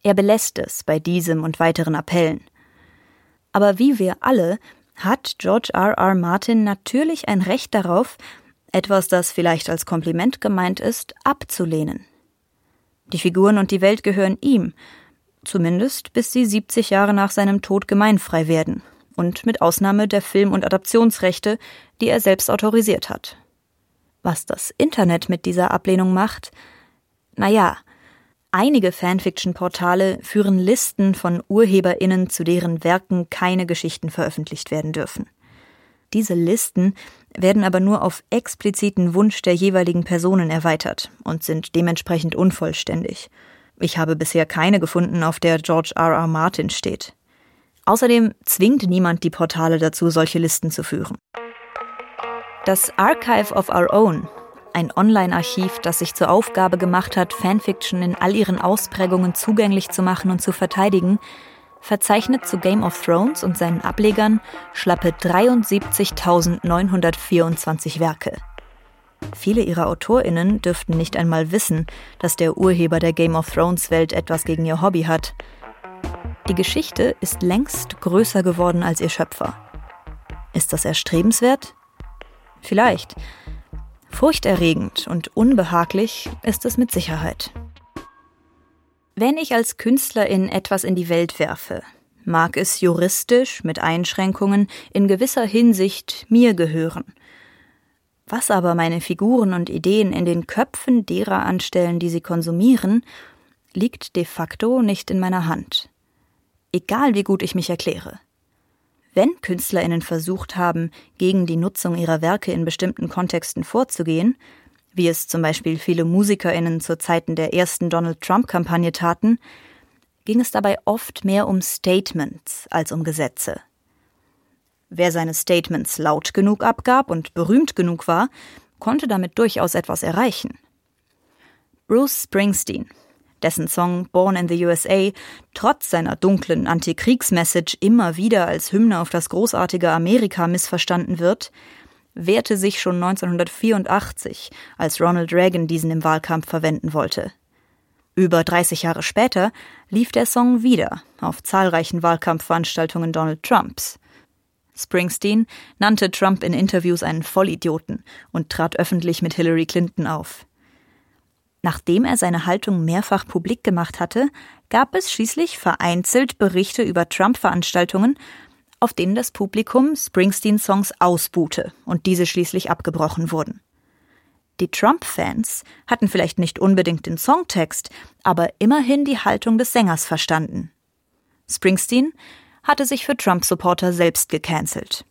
Er belässt es bei diesem und weiteren Appellen. Aber wie wir alle hat George R. R. Martin natürlich ein Recht darauf, etwas, das vielleicht als Kompliment gemeint ist, abzulehnen. Die Figuren und die Welt gehören ihm, zumindest bis sie 70 Jahre nach seinem Tod gemeinfrei werden und mit Ausnahme der Film- und Adaptionsrechte, die er selbst autorisiert hat. Was das Internet mit dieser Ablehnung macht? Naja, einige Fanfiction-Portale führen Listen von UrheberInnen, zu deren Werken keine Geschichten veröffentlicht werden dürfen. Diese Listen werden aber nur auf expliziten Wunsch der jeweiligen Personen erweitert und sind dementsprechend unvollständig. Ich habe bisher keine gefunden, auf der George R. R. Martin steht. Außerdem zwingt niemand die Portale dazu, solche Listen zu führen. Das Archive of Our Own, ein Online-Archiv, das sich zur Aufgabe gemacht hat, Fanfiction in all ihren Ausprägungen zugänglich zu machen und zu verteidigen, verzeichnet zu Game of Thrones und seinen Ablegern schlappe 73.924 Werke. Viele ihrer AutorInnen dürften nicht einmal wissen, dass der Urheber der Game of Thrones Welt etwas gegen ihr Hobby hat. Die Geschichte ist längst größer geworden als ihr Schöpfer. Ist das erstrebenswert? Vielleicht. Furchterregend und unbehaglich ist es mit Sicherheit. Wenn ich als Künstlerin etwas in die Welt werfe, mag es juristisch mit Einschränkungen in gewisser Hinsicht mir gehören. Was aber meine Figuren und Ideen in den Köpfen derer anstellen, die sie konsumieren, liegt de facto nicht in meiner Hand. Egal wie gut ich mich erkläre. Wenn Künstlerinnen versucht haben, gegen die Nutzung ihrer Werke in bestimmten Kontexten vorzugehen, wie es zum Beispiel viele Musikerinnen zu Zeiten der ersten Donald Trump-Kampagne taten, ging es dabei oft mehr um Statements als um Gesetze. Wer seine Statements laut genug abgab und berühmt genug war, konnte damit durchaus etwas erreichen. Bruce Springsteen, dessen Song Born in the USA trotz seiner dunklen Antikriegsmessage immer wieder als Hymne auf das großartige Amerika missverstanden wird, wehrte sich schon 1984, als Ronald Reagan diesen im Wahlkampf verwenden wollte. Über 30 Jahre später lief der Song wieder auf zahlreichen Wahlkampfveranstaltungen Donald Trumps. Springsteen nannte Trump in Interviews einen Vollidioten und trat öffentlich mit Hillary Clinton auf. Nachdem er seine Haltung mehrfach publik gemacht hatte, gab es schließlich vereinzelt Berichte über Trump-Veranstaltungen, auf denen das Publikum Springsteen-Songs ausbuhte und diese schließlich abgebrochen wurden. Die Trump-Fans hatten vielleicht nicht unbedingt den Songtext, aber immerhin die Haltung des Sängers verstanden. Springsteen hatte sich für Trump-Supporter selbst gecancelt.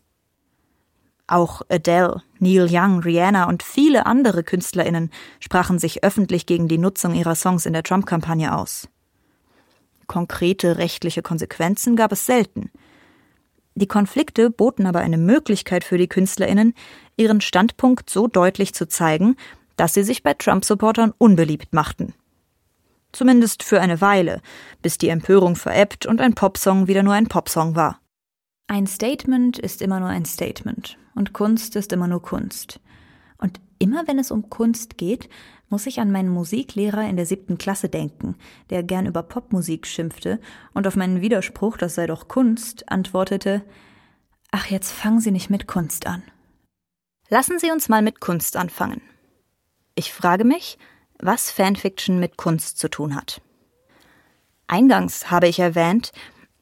Auch Adele, Neil Young, Rihanna und viele andere KünstlerInnen sprachen sich öffentlich gegen die Nutzung ihrer Songs in der Trump-Kampagne aus. Konkrete rechtliche Konsequenzen gab es selten. Die Konflikte boten aber eine Möglichkeit für die KünstlerInnen, ihren Standpunkt so deutlich zu zeigen, dass sie sich bei Trump-Supportern unbeliebt machten. Zumindest für eine Weile, bis die Empörung verebbt und ein Popsong wieder nur ein Popsong war. Ein Statement ist immer nur ein Statement und Kunst ist immer nur Kunst. Und immer wenn es um Kunst geht, muss ich an meinen Musiklehrer in der siebten Klasse denken, der gern über Popmusik schimpfte und auf meinen Widerspruch, das sei doch Kunst, antwortete, Ach, jetzt fangen Sie nicht mit Kunst an. Lassen Sie uns mal mit Kunst anfangen. Ich frage mich, was Fanfiction mit Kunst zu tun hat. Eingangs habe ich erwähnt,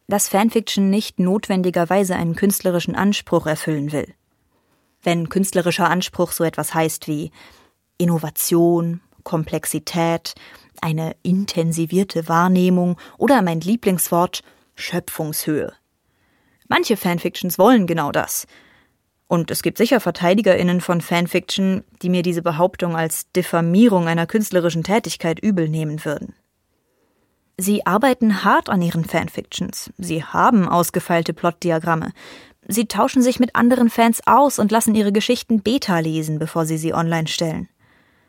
dass Fanfiction nicht notwendigerweise einen künstlerischen Anspruch erfüllen will. Wenn künstlerischer Anspruch so etwas heißt wie Innovation, Komplexität, eine intensivierte Wahrnehmung oder mein Lieblingswort Schöpfungshöhe. Manche Fanfictions wollen genau das. Und es gibt sicher VerteidigerInnen von Fanfiction, die mir diese Behauptung als Diffamierung einer künstlerischen Tätigkeit übel nehmen würden. Sie arbeiten hart an ihren Fanfictions. Sie haben ausgefeilte Plotdiagramme. Sie tauschen sich mit anderen Fans aus und lassen ihre Geschichten Beta lesen, bevor sie sie online stellen.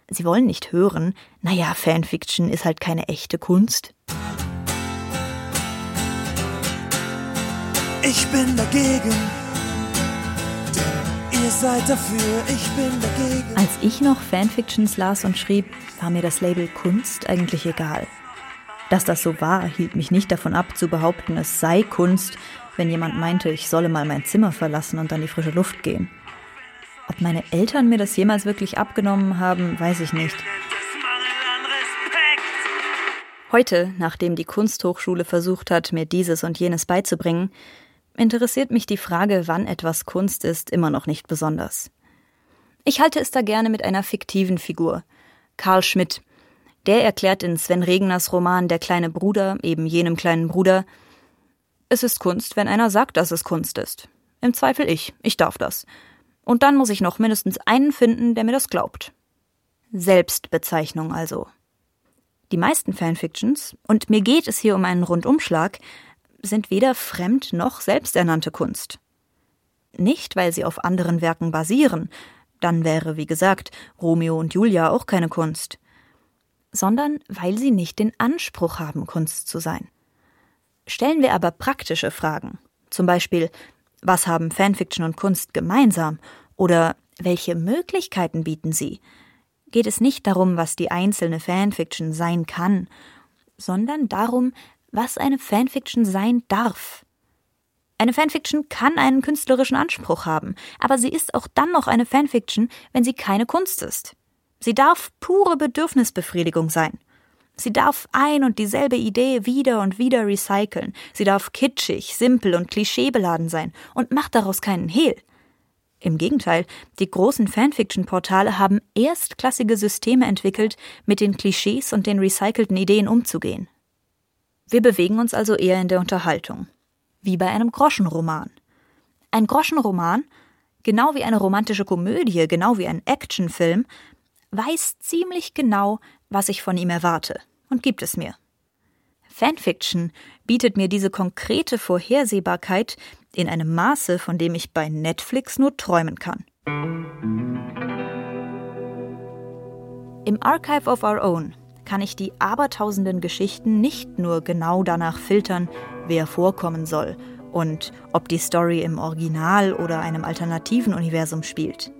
Sie wollen nicht hören, naja, Fanfiction ist halt keine echte Kunst. Ich bin dagegen. Ihr seid dafür, ich bin dagegen. Als ich noch Fanfictions las und schrieb, war mir das Label Kunst eigentlich egal. Dass das so war, hielt mich nicht davon ab, zu behaupten, es sei Kunst, wenn jemand meinte, ich solle mal mein Zimmer verlassen und an die frische Luft gehen. Ob meine Eltern mir das jemals wirklich abgenommen haben, weiß ich nicht. Heute, nachdem die Kunsthochschule versucht hat, mir dieses und jenes beizubringen, interessiert mich die Frage, wann etwas Kunst ist, immer noch nicht besonders. Ich halte es da gerne mit einer fiktiven Figur. Karl Schmidt. Der erklärt in Sven Regners Roman Der kleine Bruder, eben jenem kleinen Bruder, es ist Kunst, wenn einer sagt, dass es Kunst ist. Im Zweifel ich. Ich darf das. Und dann muss ich noch mindestens einen finden, der mir das glaubt. Selbstbezeichnung also. Die meisten Fanfictions, und mir geht es hier um einen Rundumschlag, sind weder fremd noch selbsternannte Kunst. Nicht, weil sie auf anderen Werken basieren, dann wäre, wie gesagt, Romeo und Julia auch keine Kunst, sondern weil sie nicht den Anspruch haben, Kunst zu sein. Stellen wir aber praktische Fragen, zum Beispiel, was haben Fanfiction und Kunst gemeinsam oder welche Möglichkeiten bieten sie, geht es nicht darum, was die einzelne Fanfiction sein kann, sondern darum, was eine Fanfiction sein darf. Eine Fanfiction kann einen künstlerischen Anspruch haben, aber sie ist auch dann noch eine Fanfiction, wenn sie keine Kunst ist. Sie darf pure Bedürfnisbefriedigung sein. Sie darf ein und dieselbe Idee wieder und wieder recyceln. Sie darf kitschig, simpel und klischeebeladen sein und macht daraus keinen Hehl. Im Gegenteil, die großen Fanfiction-Portale haben erstklassige Systeme entwickelt, mit den Klischees und den recycelten Ideen umzugehen. Wir bewegen uns also eher in der Unterhaltung. Wie bei einem Groschenroman. Ein Groschenroman, genau wie eine romantische Komödie, genau wie ein Actionfilm, weiß ziemlich genau, was ich von ihm erwarte und gibt es mir. Fanfiction bietet mir diese konkrete Vorhersehbarkeit in einem Maße, von dem ich bei Netflix nur träumen kann. Im Archive of Our Own kann ich die abertausenden Geschichten nicht nur genau danach filtern, wer vorkommen soll und ob die Story im Original oder einem alternativen Universum spielt.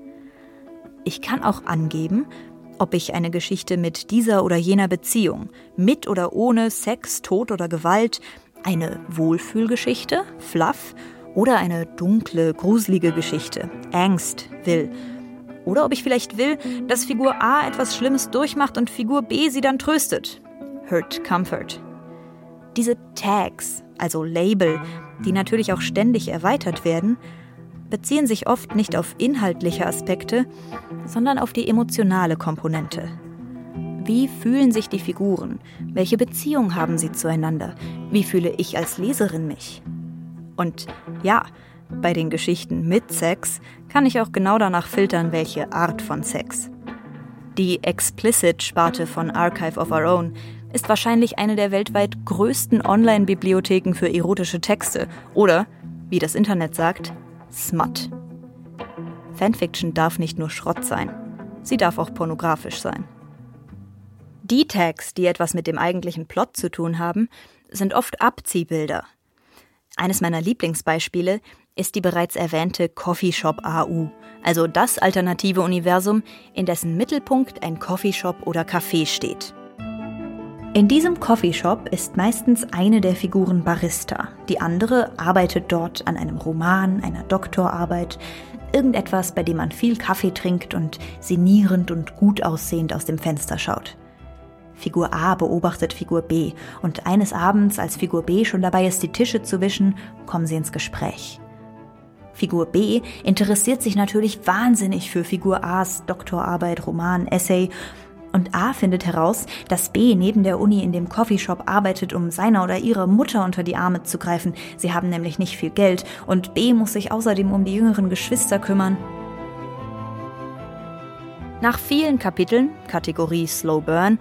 Ich kann auch angeben, ob ich eine Geschichte mit dieser oder jener Beziehung, mit oder ohne Sex, Tod oder Gewalt, eine Wohlfühlgeschichte, Fluff, oder eine dunkle, gruselige Geschichte, Angst will oder ob ich vielleicht will, dass Figur A etwas Schlimmes durchmacht und Figur B sie dann tröstet. Hurt Comfort. Diese Tags, also Label, die natürlich auch ständig erweitert werden, beziehen sich oft nicht auf inhaltliche Aspekte, sondern auf die emotionale Komponente. Wie fühlen sich die Figuren? Welche Beziehung haben sie zueinander? Wie fühle ich als Leserin mich? Und ja, bei den Geschichten mit Sex kann ich auch genau danach filtern, welche Art von Sex. Die Explicit-Sparte von Archive of Our Own ist wahrscheinlich eine der weltweit größten Online-Bibliotheken für erotische Texte oder, wie das Internet sagt, Smut. Fanfiction darf nicht nur Schrott sein, sie darf auch pornografisch sein. Die Tags, die etwas mit dem eigentlichen Plot zu tun haben, sind oft Abziehbilder. Eines meiner Lieblingsbeispiele ist die bereits erwähnte Coffeeshop AU, also das alternative Universum, in dessen Mittelpunkt ein Coffeeshop oder Café steht. In diesem Coffeeshop ist meistens eine der Figuren Barista, die andere arbeitet dort an einem Roman, einer Doktorarbeit, irgendetwas, bei dem man viel Kaffee trinkt und sinnierend und gut aussehend aus dem Fenster schaut. Figur A beobachtet Figur B und eines Abends, als Figur B schon dabei ist, die Tische zu wischen, kommen sie ins Gespräch. Figur B interessiert sich natürlich wahnsinnig für Figur A's Doktorarbeit, Roman, Essay und A findet heraus, dass B neben der Uni in dem Coffeeshop arbeitet, um seiner oder ihrer Mutter unter die Arme zu greifen. Sie haben nämlich nicht viel Geld und B muss sich außerdem um die jüngeren Geschwister kümmern. Nach vielen Kapiteln, Kategorie Slow Burn,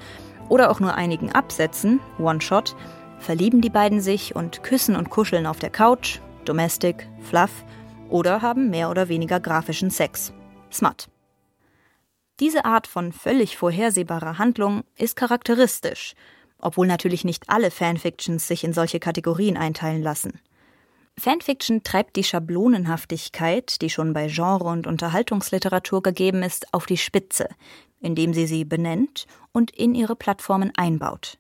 oder auch nur einigen Absätzen, One-Shot, verlieben die beiden sich und küssen und kuscheln auf der Couch, Domestic, Fluff oder haben mehr oder weniger grafischen Sex. Smut. Diese Art von völlig vorhersehbarer Handlung ist charakteristisch, obwohl natürlich nicht alle Fanfictions sich in solche Kategorien einteilen lassen. Fanfiction treibt die Schablonenhaftigkeit, die schon bei Genre- und Unterhaltungsliteratur gegeben ist, auf die Spitze, indem sie sie benennt und in ihre Plattformen einbaut.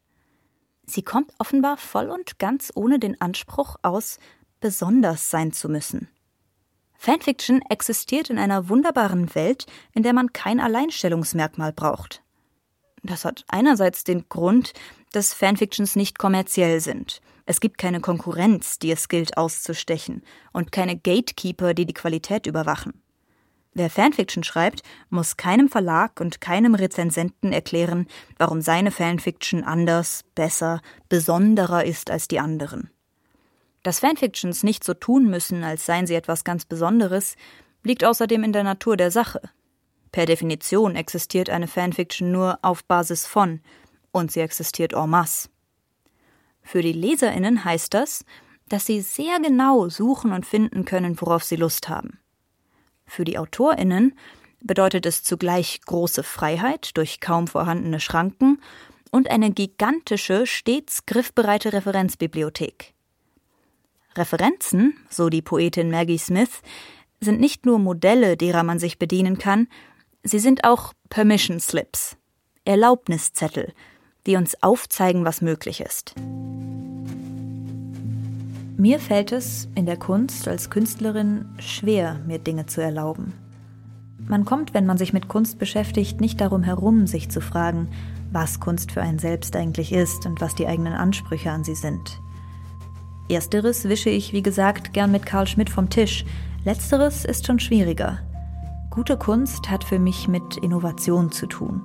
Sie kommt offenbar voll und ganz ohne den Anspruch aus, besonders sein zu müssen. Fanfiction existiert in einer wunderbaren Welt, in der man kein Alleinstellungsmerkmal braucht. Das hat einerseits den Grund, dass Fanfictions nicht kommerziell sind. Es gibt keine Konkurrenz, die es gilt auszustechen, und keine Gatekeeper, die die Qualität überwachen. Wer Fanfiction schreibt, muss keinem Verlag und keinem Rezensenten erklären, warum seine Fanfiction anders, besser, besonderer ist als die anderen. Dass Fanfictions nicht so tun müssen, als seien sie etwas ganz Besonderes, liegt außerdem in der Natur der Sache. Per Definition existiert eine Fanfiction nur auf Basis von, und sie existiert en masse. Für die Leserinnen heißt das, dass sie sehr genau suchen und finden können, worauf sie Lust haben. Für die Autorinnen bedeutet es zugleich große Freiheit durch kaum vorhandene Schranken und eine gigantische, stets griffbereite Referenzbibliothek. Referenzen, so die Poetin Maggie Smith, sind nicht nur Modelle, derer man sich bedienen kann, sie sind auch Permission Slips, Erlaubniszettel, die uns aufzeigen, was möglich ist. Mir fällt es in der Kunst als Künstlerin schwer, mir Dinge zu erlauben. Man kommt, wenn man sich mit Kunst beschäftigt, nicht darum herum, sich zu fragen, was Kunst für einen selbst eigentlich ist und was die eigenen Ansprüche an sie sind. Ersteres wische ich, wie gesagt, gern mit Karl Schmidt vom Tisch. Letzteres ist schon schwieriger. Gute Kunst hat für mich mit Innovation zu tun.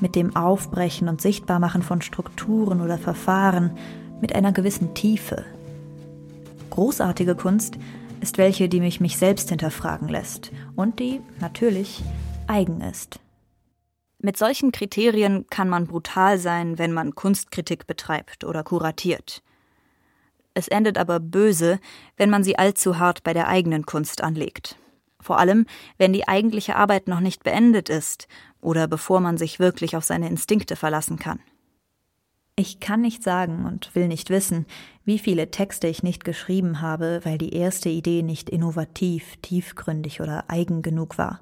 Mit dem Aufbrechen und Sichtbarmachen von Strukturen oder Verfahren, mit einer gewissen Tiefe, Großartige Kunst ist welche, die mich mich selbst hinterfragen lässt und die natürlich eigen ist. Mit solchen Kriterien kann man brutal sein, wenn man Kunstkritik betreibt oder kuratiert. Es endet aber böse, wenn man sie allzu hart bei der eigenen Kunst anlegt. Vor allem, wenn die eigentliche Arbeit noch nicht beendet ist oder bevor man sich wirklich auf seine Instinkte verlassen kann. Ich kann nicht sagen und will nicht wissen, wie viele Texte ich nicht geschrieben habe, weil die erste Idee nicht innovativ, tiefgründig oder eigen genug war.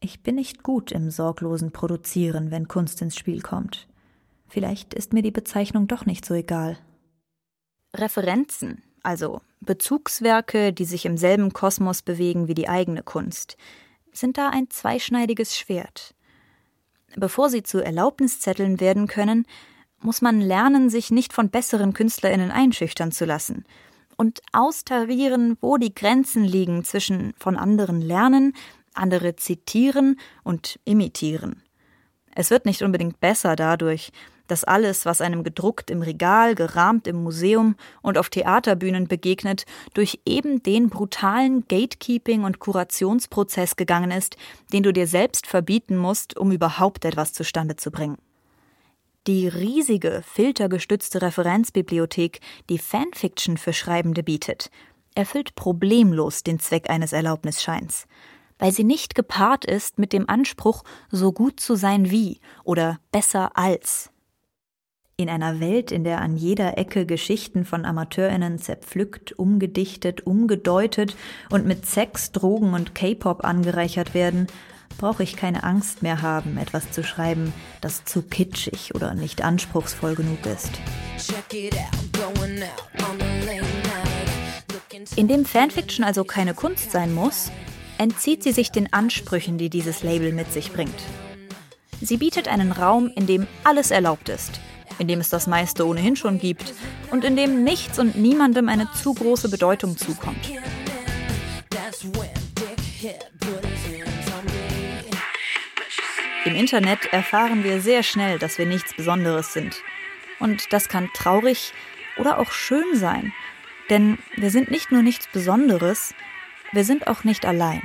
Ich bin nicht gut im sorglosen Produzieren, wenn Kunst ins Spiel kommt. Vielleicht ist mir die Bezeichnung doch nicht so egal. Referenzen, also Bezugswerke, die sich im selben Kosmos bewegen wie die eigene Kunst, sind da ein zweischneidiges Schwert. Bevor sie zu Erlaubniszetteln werden können, muss man lernen, sich nicht von besseren Künstlerinnen einschüchtern zu lassen und austarieren, wo die Grenzen liegen zwischen von anderen lernen, andere zitieren und imitieren. Es wird nicht unbedingt besser dadurch, dass alles, was einem gedruckt im Regal, gerahmt im Museum und auf Theaterbühnen begegnet, durch eben den brutalen Gatekeeping- und Kurationsprozess gegangen ist, den du dir selbst verbieten musst, um überhaupt etwas zustande zu bringen. Die riesige, filtergestützte Referenzbibliothek, die Fanfiction für Schreibende bietet, erfüllt problemlos den Zweck eines Erlaubnisscheins, weil sie nicht gepaart ist mit dem Anspruch, so gut zu sein wie oder besser als. In einer Welt, in der an jeder Ecke Geschichten von Amateurinnen zerpflückt, umgedichtet, umgedeutet und mit Sex, Drogen und K-Pop angereichert werden, brauche ich keine Angst mehr haben, etwas zu schreiben, das zu kitschig oder nicht anspruchsvoll genug ist. Indem Fanfiction also keine Kunst sein muss, entzieht sie sich den Ansprüchen, die dieses Label mit sich bringt. Sie bietet einen Raum, in dem alles erlaubt ist, in dem es das meiste ohnehin schon gibt und in dem nichts und niemandem eine zu große Bedeutung zukommt. Im Internet erfahren wir sehr schnell, dass wir nichts Besonderes sind. Und das kann traurig oder auch schön sein. Denn wir sind nicht nur nichts Besonderes, wir sind auch nicht allein.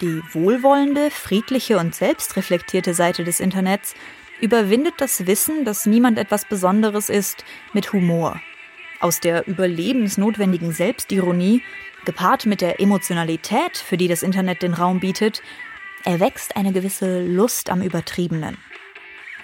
Die wohlwollende, friedliche und selbstreflektierte Seite des Internets überwindet das Wissen, dass niemand etwas Besonderes ist, mit Humor. Aus der überlebensnotwendigen Selbstironie, gepaart mit der Emotionalität, für die das Internet den Raum bietet, erwächst eine gewisse Lust am Übertriebenen.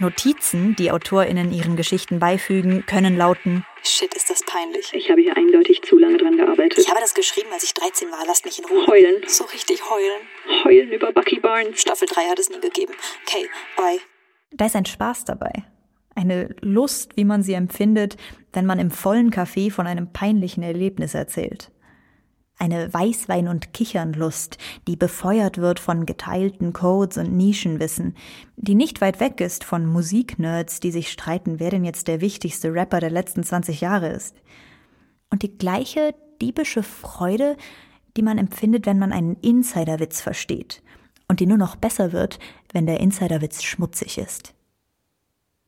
Notizen, die AutorInnen ihren Geschichten beifügen, können lauten: Shit, ist das peinlich. Ich habe hier eindeutig zu lange dran gearbeitet. Ich habe das geschrieben, als ich 13 war. Lasst mich in Ruhe. Heulen. So richtig heulen. Heulen über Bucky Barnes. Staffel 3 hat es nie gegeben. Okay, bye. Da ist ein Spaß dabei. Eine Lust, wie man sie empfindet, wenn man im vollen Café von einem peinlichen Erlebnis erzählt. Eine Weißwein- und Kichernlust, die befeuert wird von geteilten Codes und Nischenwissen, die nicht weit weg ist von Musiknerds, die sich streiten, wer denn jetzt der wichtigste Rapper der letzten 20 Jahre ist. Und die gleiche diebische Freude, die man empfindet, wenn man einen Insiderwitz versteht und die nur noch besser wird, wenn der Insiderwitz schmutzig ist.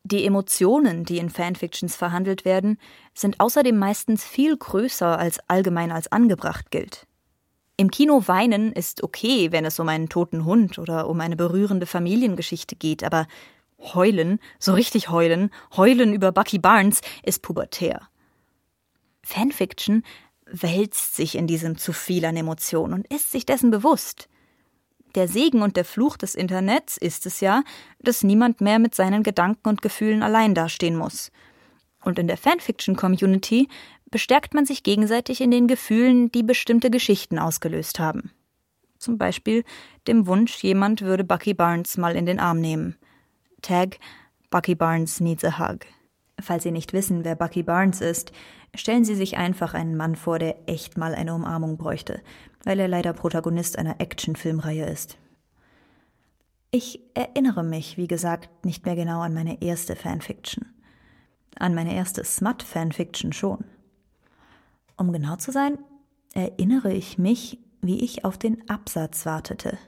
Die Emotionen, die in Fanfictions verhandelt werden, sind außerdem meistens viel größer als allgemein als angebracht gilt. Im Kino weinen ist okay, wenn es um einen toten Hund oder um eine berührende Familiengeschichte geht, aber heulen, so richtig heulen, heulen über Bucky Barnes ist pubertär. Fanfiction wälzt sich in diesem zu viel an Emotionen und ist sich dessen bewusst. Der Segen und der Fluch des Internets ist es ja, dass niemand mehr mit seinen Gedanken und Gefühlen allein dastehen muss. Und in der Fanfiction-Community bestärkt man sich gegenseitig in den Gefühlen, die bestimmte Geschichten ausgelöst haben. Zum Beispiel dem Wunsch, jemand würde Bucky Barnes mal in den Arm nehmen. Tag Bucky Barnes needs a hug. Falls Sie nicht wissen, wer Bucky Barnes ist, stellen Sie sich einfach einen Mann vor, der echt mal eine Umarmung bräuchte, weil er leider Protagonist einer Actionfilmreihe ist. Ich erinnere mich, wie gesagt, nicht mehr genau an meine erste Fanfiction. An meine erste Smut-Fanfiction schon. Um genau zu sein, erinnere ich mich, wie ich auf den Absatz wartete.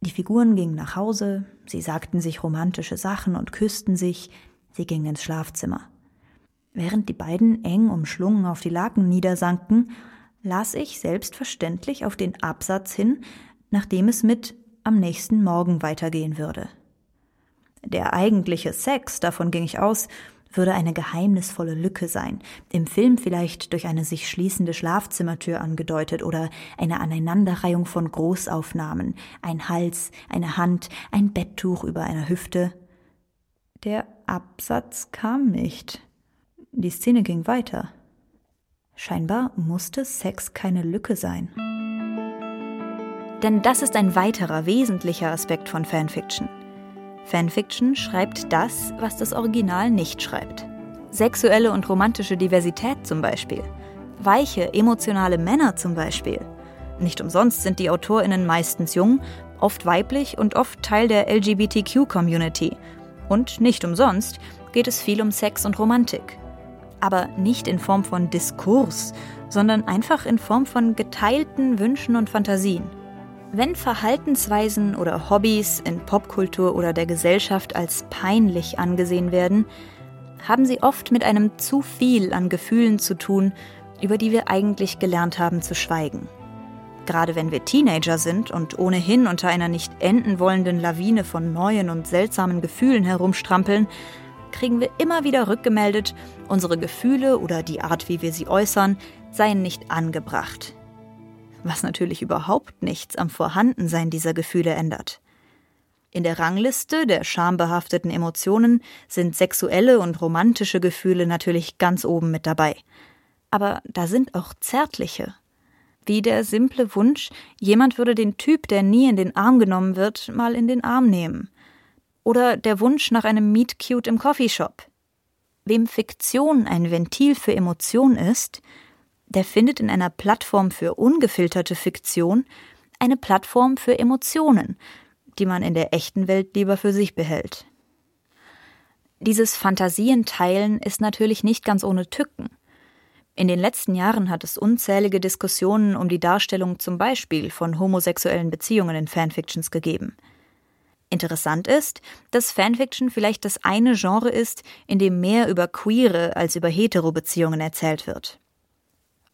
Die Figuren gingen nach Hause, sie sagten sich romantische Sachen und küssten sich, Sie ging ins Schlafzimmer. Während die beiden eng umschlungen auf die Laken niedersanken, las ich selbstverständlich auf den Absatz hin, nachdem es mit am nächsten Morgen weitergehen würde. Der eigentliche Sex, davon ging ich aus, würde eine geheimnisvolle Lücke sein, im Film vielleicht durch eine sich schließende Schlafzimmertür angedeutet oder eine Aneinanderreihung von Großaufnahmen, ein Hals, eine Hand, ein Betttuch über einer Hüfte. Der Absatz kam nicht. Die Szene ging weiter. Scheinbar musste Sex keine Lücke sein. Denn das ist ein weiterer wesentlicher Aspekt von Fanfiction. Fanfiction schreibt das, was das Original nicht schreibt. Sexuelle und romantische Diversität zum Beispiel. Weiche, emotionale Männer zum Beispiel. Nicht umsonst sind die AutorInnen meistens jung, oft weiblich und oft Teil der LGBTQ-Community und nicht umsonst geht es viel um Sex und Romantik. Aber nicht in Form von Diskurs, sondern einfach in Form von geteilten Wünschen und Fantasien. Wenn Verhaltensweisen oder Hobbys in Popkultur oder der Gesellschaft als peinlich angesehen werden, haben sie oft mit einem zu viel an Gefühlen zu tun, über die wir eigentlich gelernt haben zu schweigen. Gerade wenn wir Teenager sind und ohnehin unter einer nicht enden wollenden Lawine von neuen und seltsamen Gefühlen herumstrampeln, kriegen wir immer wieder rückgemeldet, unsere Gefühle oder die Art, wie wir sie äußern, seien nicht angebracht. Was natürlich überhaupt nichts am Vorhandensein dieser Gefühle ändert. In der Rangliste der schambehafteten Emotionen sind sexuelle und romantische Gefühle natürlich ganz oben mit dabei. Aber da sind auch zärtliche, wie der simple Wunsch, jemand würde den Typ, der nie in den Arm genommen wird, mal in den Arm nehmen. Oder der Wunsch nach einem Meet Cute im Coffeeshop. Wem Fiktion ein Ventil für Emotion ist, der findet in einer Plattform für ungefilterte Fiktion eine Plattform für Emotionen, die man in der echten Welt lieber für sich behält. Dieses Fantasienteilen ist natürlich nicht ganz ohne Tücken. In den letzten Jahren hat es unzählige Diskussionen um die Darstellung zum Beispiel von homosexuellen Beziehungen in Fanfictions gegeben. Interessant ist, dass Fanfiction vielleicht das eine Genre ist, in dem mehr über queere als über hetero Beziehungen erzählt wird.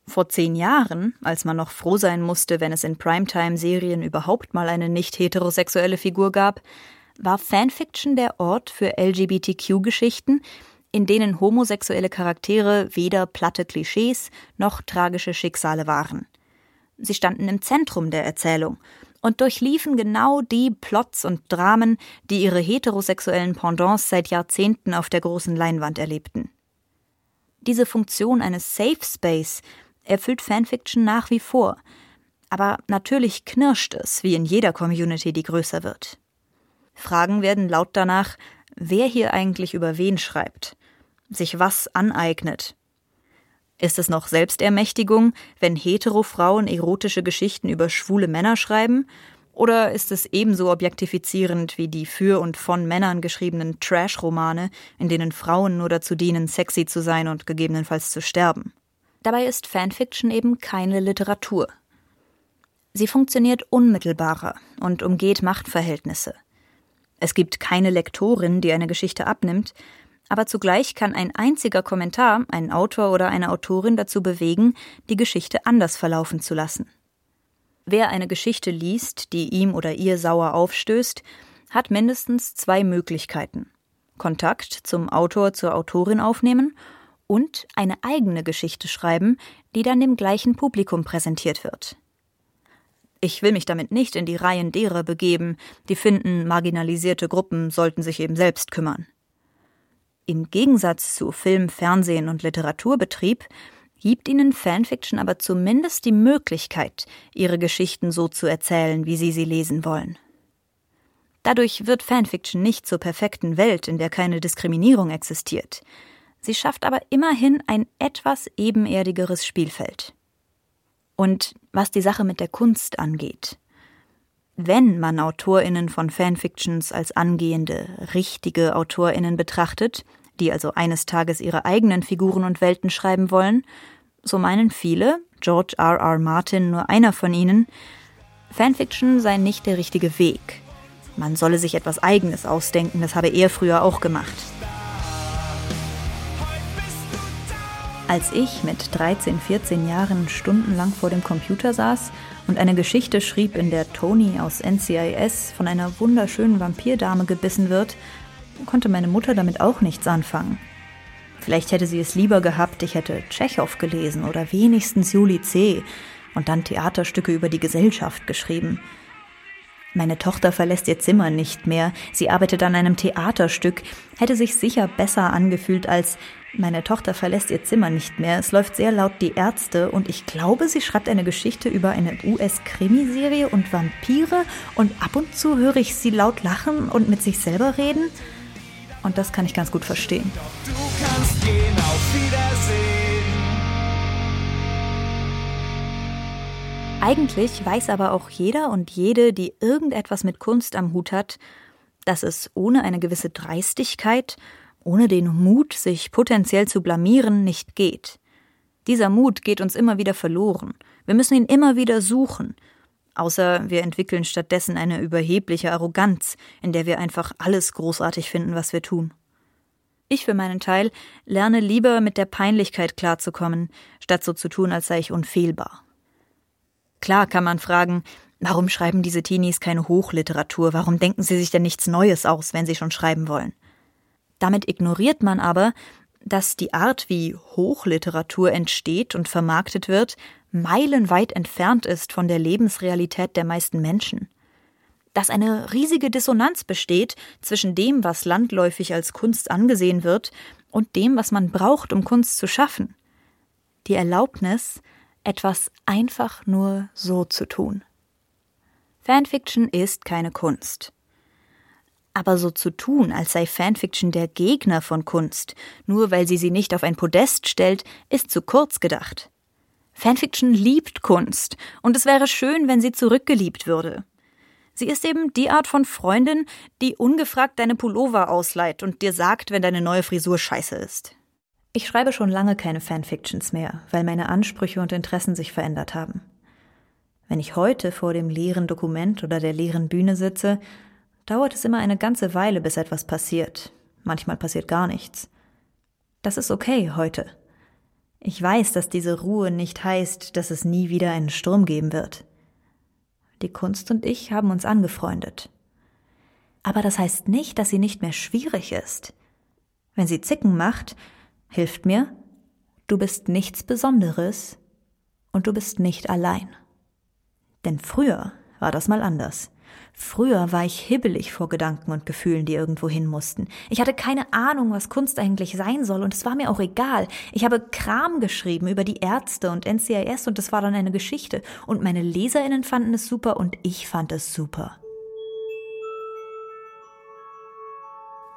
Vor zehn Jahren, als man noch froh sein musste, wenn es in Primetime-Serien überhaupt mal eine nicht heterosexuelle Figur gab, War Fanfiction der Ort für LGBTQ-Geschichten, in denen homosexuelle Charaktere weder platte Klischees noch tragische Schicksale waren. Sie standen im Zentrum der Erzählung und durchliefen genau die Plots und Dramen, die ihre heterosexuellen Pendants seit Jahrzehnten auf der großen Leinwand erlebten. Diese Funktion eines Safe Space erfüllt Fanfiction nach wie vor, aber natürlich knirscht es, wie in jeder Community, die größer wird. Fragen werden laut danach, wer hier eigentlich über wen schreibt, sich was aneignet. Ist es noch Selbstermächtigung, wenn hetero Frauen erotische Geschichten über schwule Männer schreiben? Oder ist es ebenso objektifizierend wie die für und von Männern geschriebenen Trash-Romane, in denen Frauen nur dazu dienen, sexy zu sein und gegebenenfalls zu sterben? Dabei ist Fanfiction eben keine Literatur. Sie funktioniert unmittelbarer und umgeht Machtverhältnisse. Es gibt keine Lektorin, die eine Geschichte abnimmt, aber zugleich kann ein einziger Kommentar einen Autor oder eine Autorin dazu bewegen, die Geschichte anders verlaufen zu lassen. Wer eine Geschichte liest, die ihm oder ihr sauer aufstößt, hat mindestens zwei Möglichkeiten. Kontakt zum Autor, zur Autorin aufnehmen und eine eigene Geschichte schreiben, die dann dem gleichen Publikum präsentiert wird. Ich will mich damit nicht in die Reihen derer begeben, die finden, marginalisierte Gruppen sollten sich eben selbst kümmern. Im Gegensatz zu Film, Fernsehen und Literaturbetrieb gibt ihnen Fanfiction aber zumindest die Möglichkeit, ihre Geschichten so zu erzählen, wie sie sie lesen wollen. Dadurch wird Fanfiction nicht zur perfekten Welt, in der keine Diskriminierung existiert. Sie schafft aber immerhin ein etwas ebenerdigeres Spielfeld. Und was die Sache mit der Kunst angeht. Wenn man Autorinnen von Fanfictions als angehende, richtige Autorinnen betrachtet, die also eines Tages ihre eigenen Figuren und Welten schreiben wollen, so meinen viele, George R. R. Martin nur einer von ihnen, Fanfiction sei nicht der richtige Weg. Man solle sich etwas Eigenes ausdenken, das habe er früher auch gemacht. Als ich mit 13, 14 Jahren stundenlang vor dem Computer saß und eine Geschichte schrieb, in der Tony aus NCIS von einer wunderschönen Vampirdame gebissen wird, konnte meine Mutter damit auch nichts anfangen. Vielleicht hätte sie es lieber gehabt, ich hätte Tschechow gelesen oder wenigstens Juli C. und dann Theaterstücke über die Gesellschaft geschrieben. Meine Tochter verlässt ihr Zimmer nicht mehr. Sie arbeitet an einem Theaterstück. Hätte sich sicher besser angefühlt als meine Tochter verlässt ihr Zimmer nicht mehr. Es läuft sehr laut die Ärzte und ich glaube, sie schreibt eine Geschichte über eine US-Krimiserie und Vampire und ab und zu höre ich sie laut lachen und mit sich selber reden. Und das kann ich ganz gut verstehen. Du kannst gehen, auf Wiedersehen. Eigentlich weiß aber auch jeder und jede, die irgendetwas mit Kunst am Hut hat, dass es ohne eine gewisse Dreistigkeit ohne den Mut, sich potenziell zu blamieren, nicht geht. Dieser Mut geht uns immer wieder verloren. Wir müssen ihn immer wieder suchen. Außer wir entwickeln stattdessen eine überhebliche Arroganz, in der wir einfach alles großartig finden, was wir tun. Ich für meinen Teil lerne lieber mit der Peinlichkeit klarzukommen, statt so zu tun, als sei ich unfehlbar. Klar kann man fragen, warum schreiben diese Teenies keine Hochliteratur, warum denken sie sich denn nichts Neues aus, wenn sie schon schreiben wollen? Damit ignoriert man aber, dass die Art, wie Hochliteratur entsteht und vermarktet wird, meilenweit entfernt ist von der Lebensrealität der meisten Menschen. Dass eine riesige Dissonanz besteht zwischen dem, was landläufig als Kunst angesehen wird, und dem, was man braucht, um Kunst zu schaffen. Die Erlaubnis, etwas einfach nur so zu tun. Fanfiction ist keine Kunst. Aber so zu tun, als sei Fanfiction der Gegner von Kunst, nur weil sie sie nicht auf ein Podest stellt, ist zu kurz gedacht. Fanfiction liebt Kunst, und es wäre schön, wenn sie zurückgeliebt würde. Sie ist eben die Art von Freundin, die ungefragt deine Pullover ausleiht und dir sagt, wenn deine neue Frisur scheiße ist. Ich schreibe schon lange keine Fanfictions mehr, weil meine Ansprüche und Interessen sich verändert haben. Wenn ich heute vor dem leeren Dokument oder der leeren Bühne sitze, dauert es immer eine ganze Weile, bis etwas passiert. Manchmal passiert gar nichts. Das ist okay heute. Ich weiß, dass diese Ruhe nicht heißt, dass es nie wieder einen Sturm geben wird. Die Kunst und ich haben uns angefreundet. Aber das heißt nicht, dass sie nicht mehr schwierig ist. Wenn sie Zicken macht, hilft mir, du bist nichts Besonderes und du bist nicht allein. Denn früher war das mal anders. Früher war ich hibbelig vor Gedanken und Gefühlen, die irgendwo hin mussten. Ich hatte keine Ahnung, was Kunst eigentlich sein soll, und es war mir auch egal. Ich habe Kram geschrieben über die Ärzte und NCIS und es war dann eine Geschichte. Und meine Leserinnen fanden es super und ich fand es super.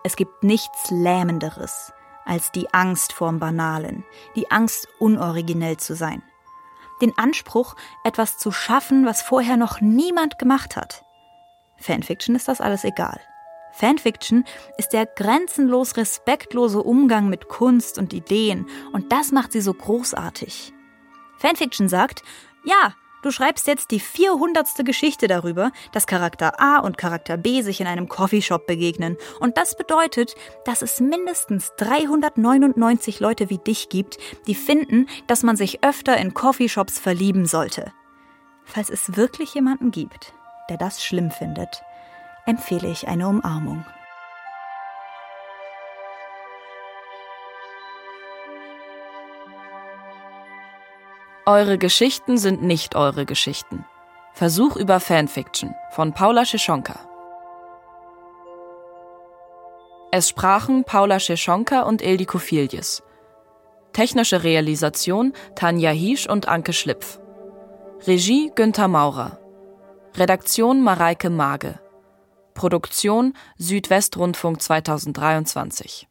Es gibt nichts Lähmenderes als die Angst vorm Banalen, die Angst, unoriginell zu sein. Den Anspruch, etwas zu schaffen, was vorher noch niemand gemacht hat. Fanfiction ist das alles egal. Fanfiction ist der grenzenlos respektlose Umgang mit Kunst und Ideen und das macht sie so großartig. Fanfiction sagt, ja, du schreibst jetzt die 400. Geschichte darüber, dass Charakter A und Charakter B sich in einem Coffeeshop begegnen und das bedeutet, dass es mindestens 399 Leute wie dich gibt, die finden, dass man sich öfter in Coffeeshops verlieben sollte. Falls es wirklich jemanden gibt, der das schlimm findet, empfehle ich eine Umarmung. Eure Geschichten sind nicht eure Geschichten. Versuch über Fanfiction von Paula Schischonka. Es sprachen Paula Schischonka und Ildiko Filjes. Technische Realisation Tanja Hiesch und Anke Schlipf. Regie Günther Maurer. Redaktion Mareike Mage. Produktion Südwestrundfunk 2023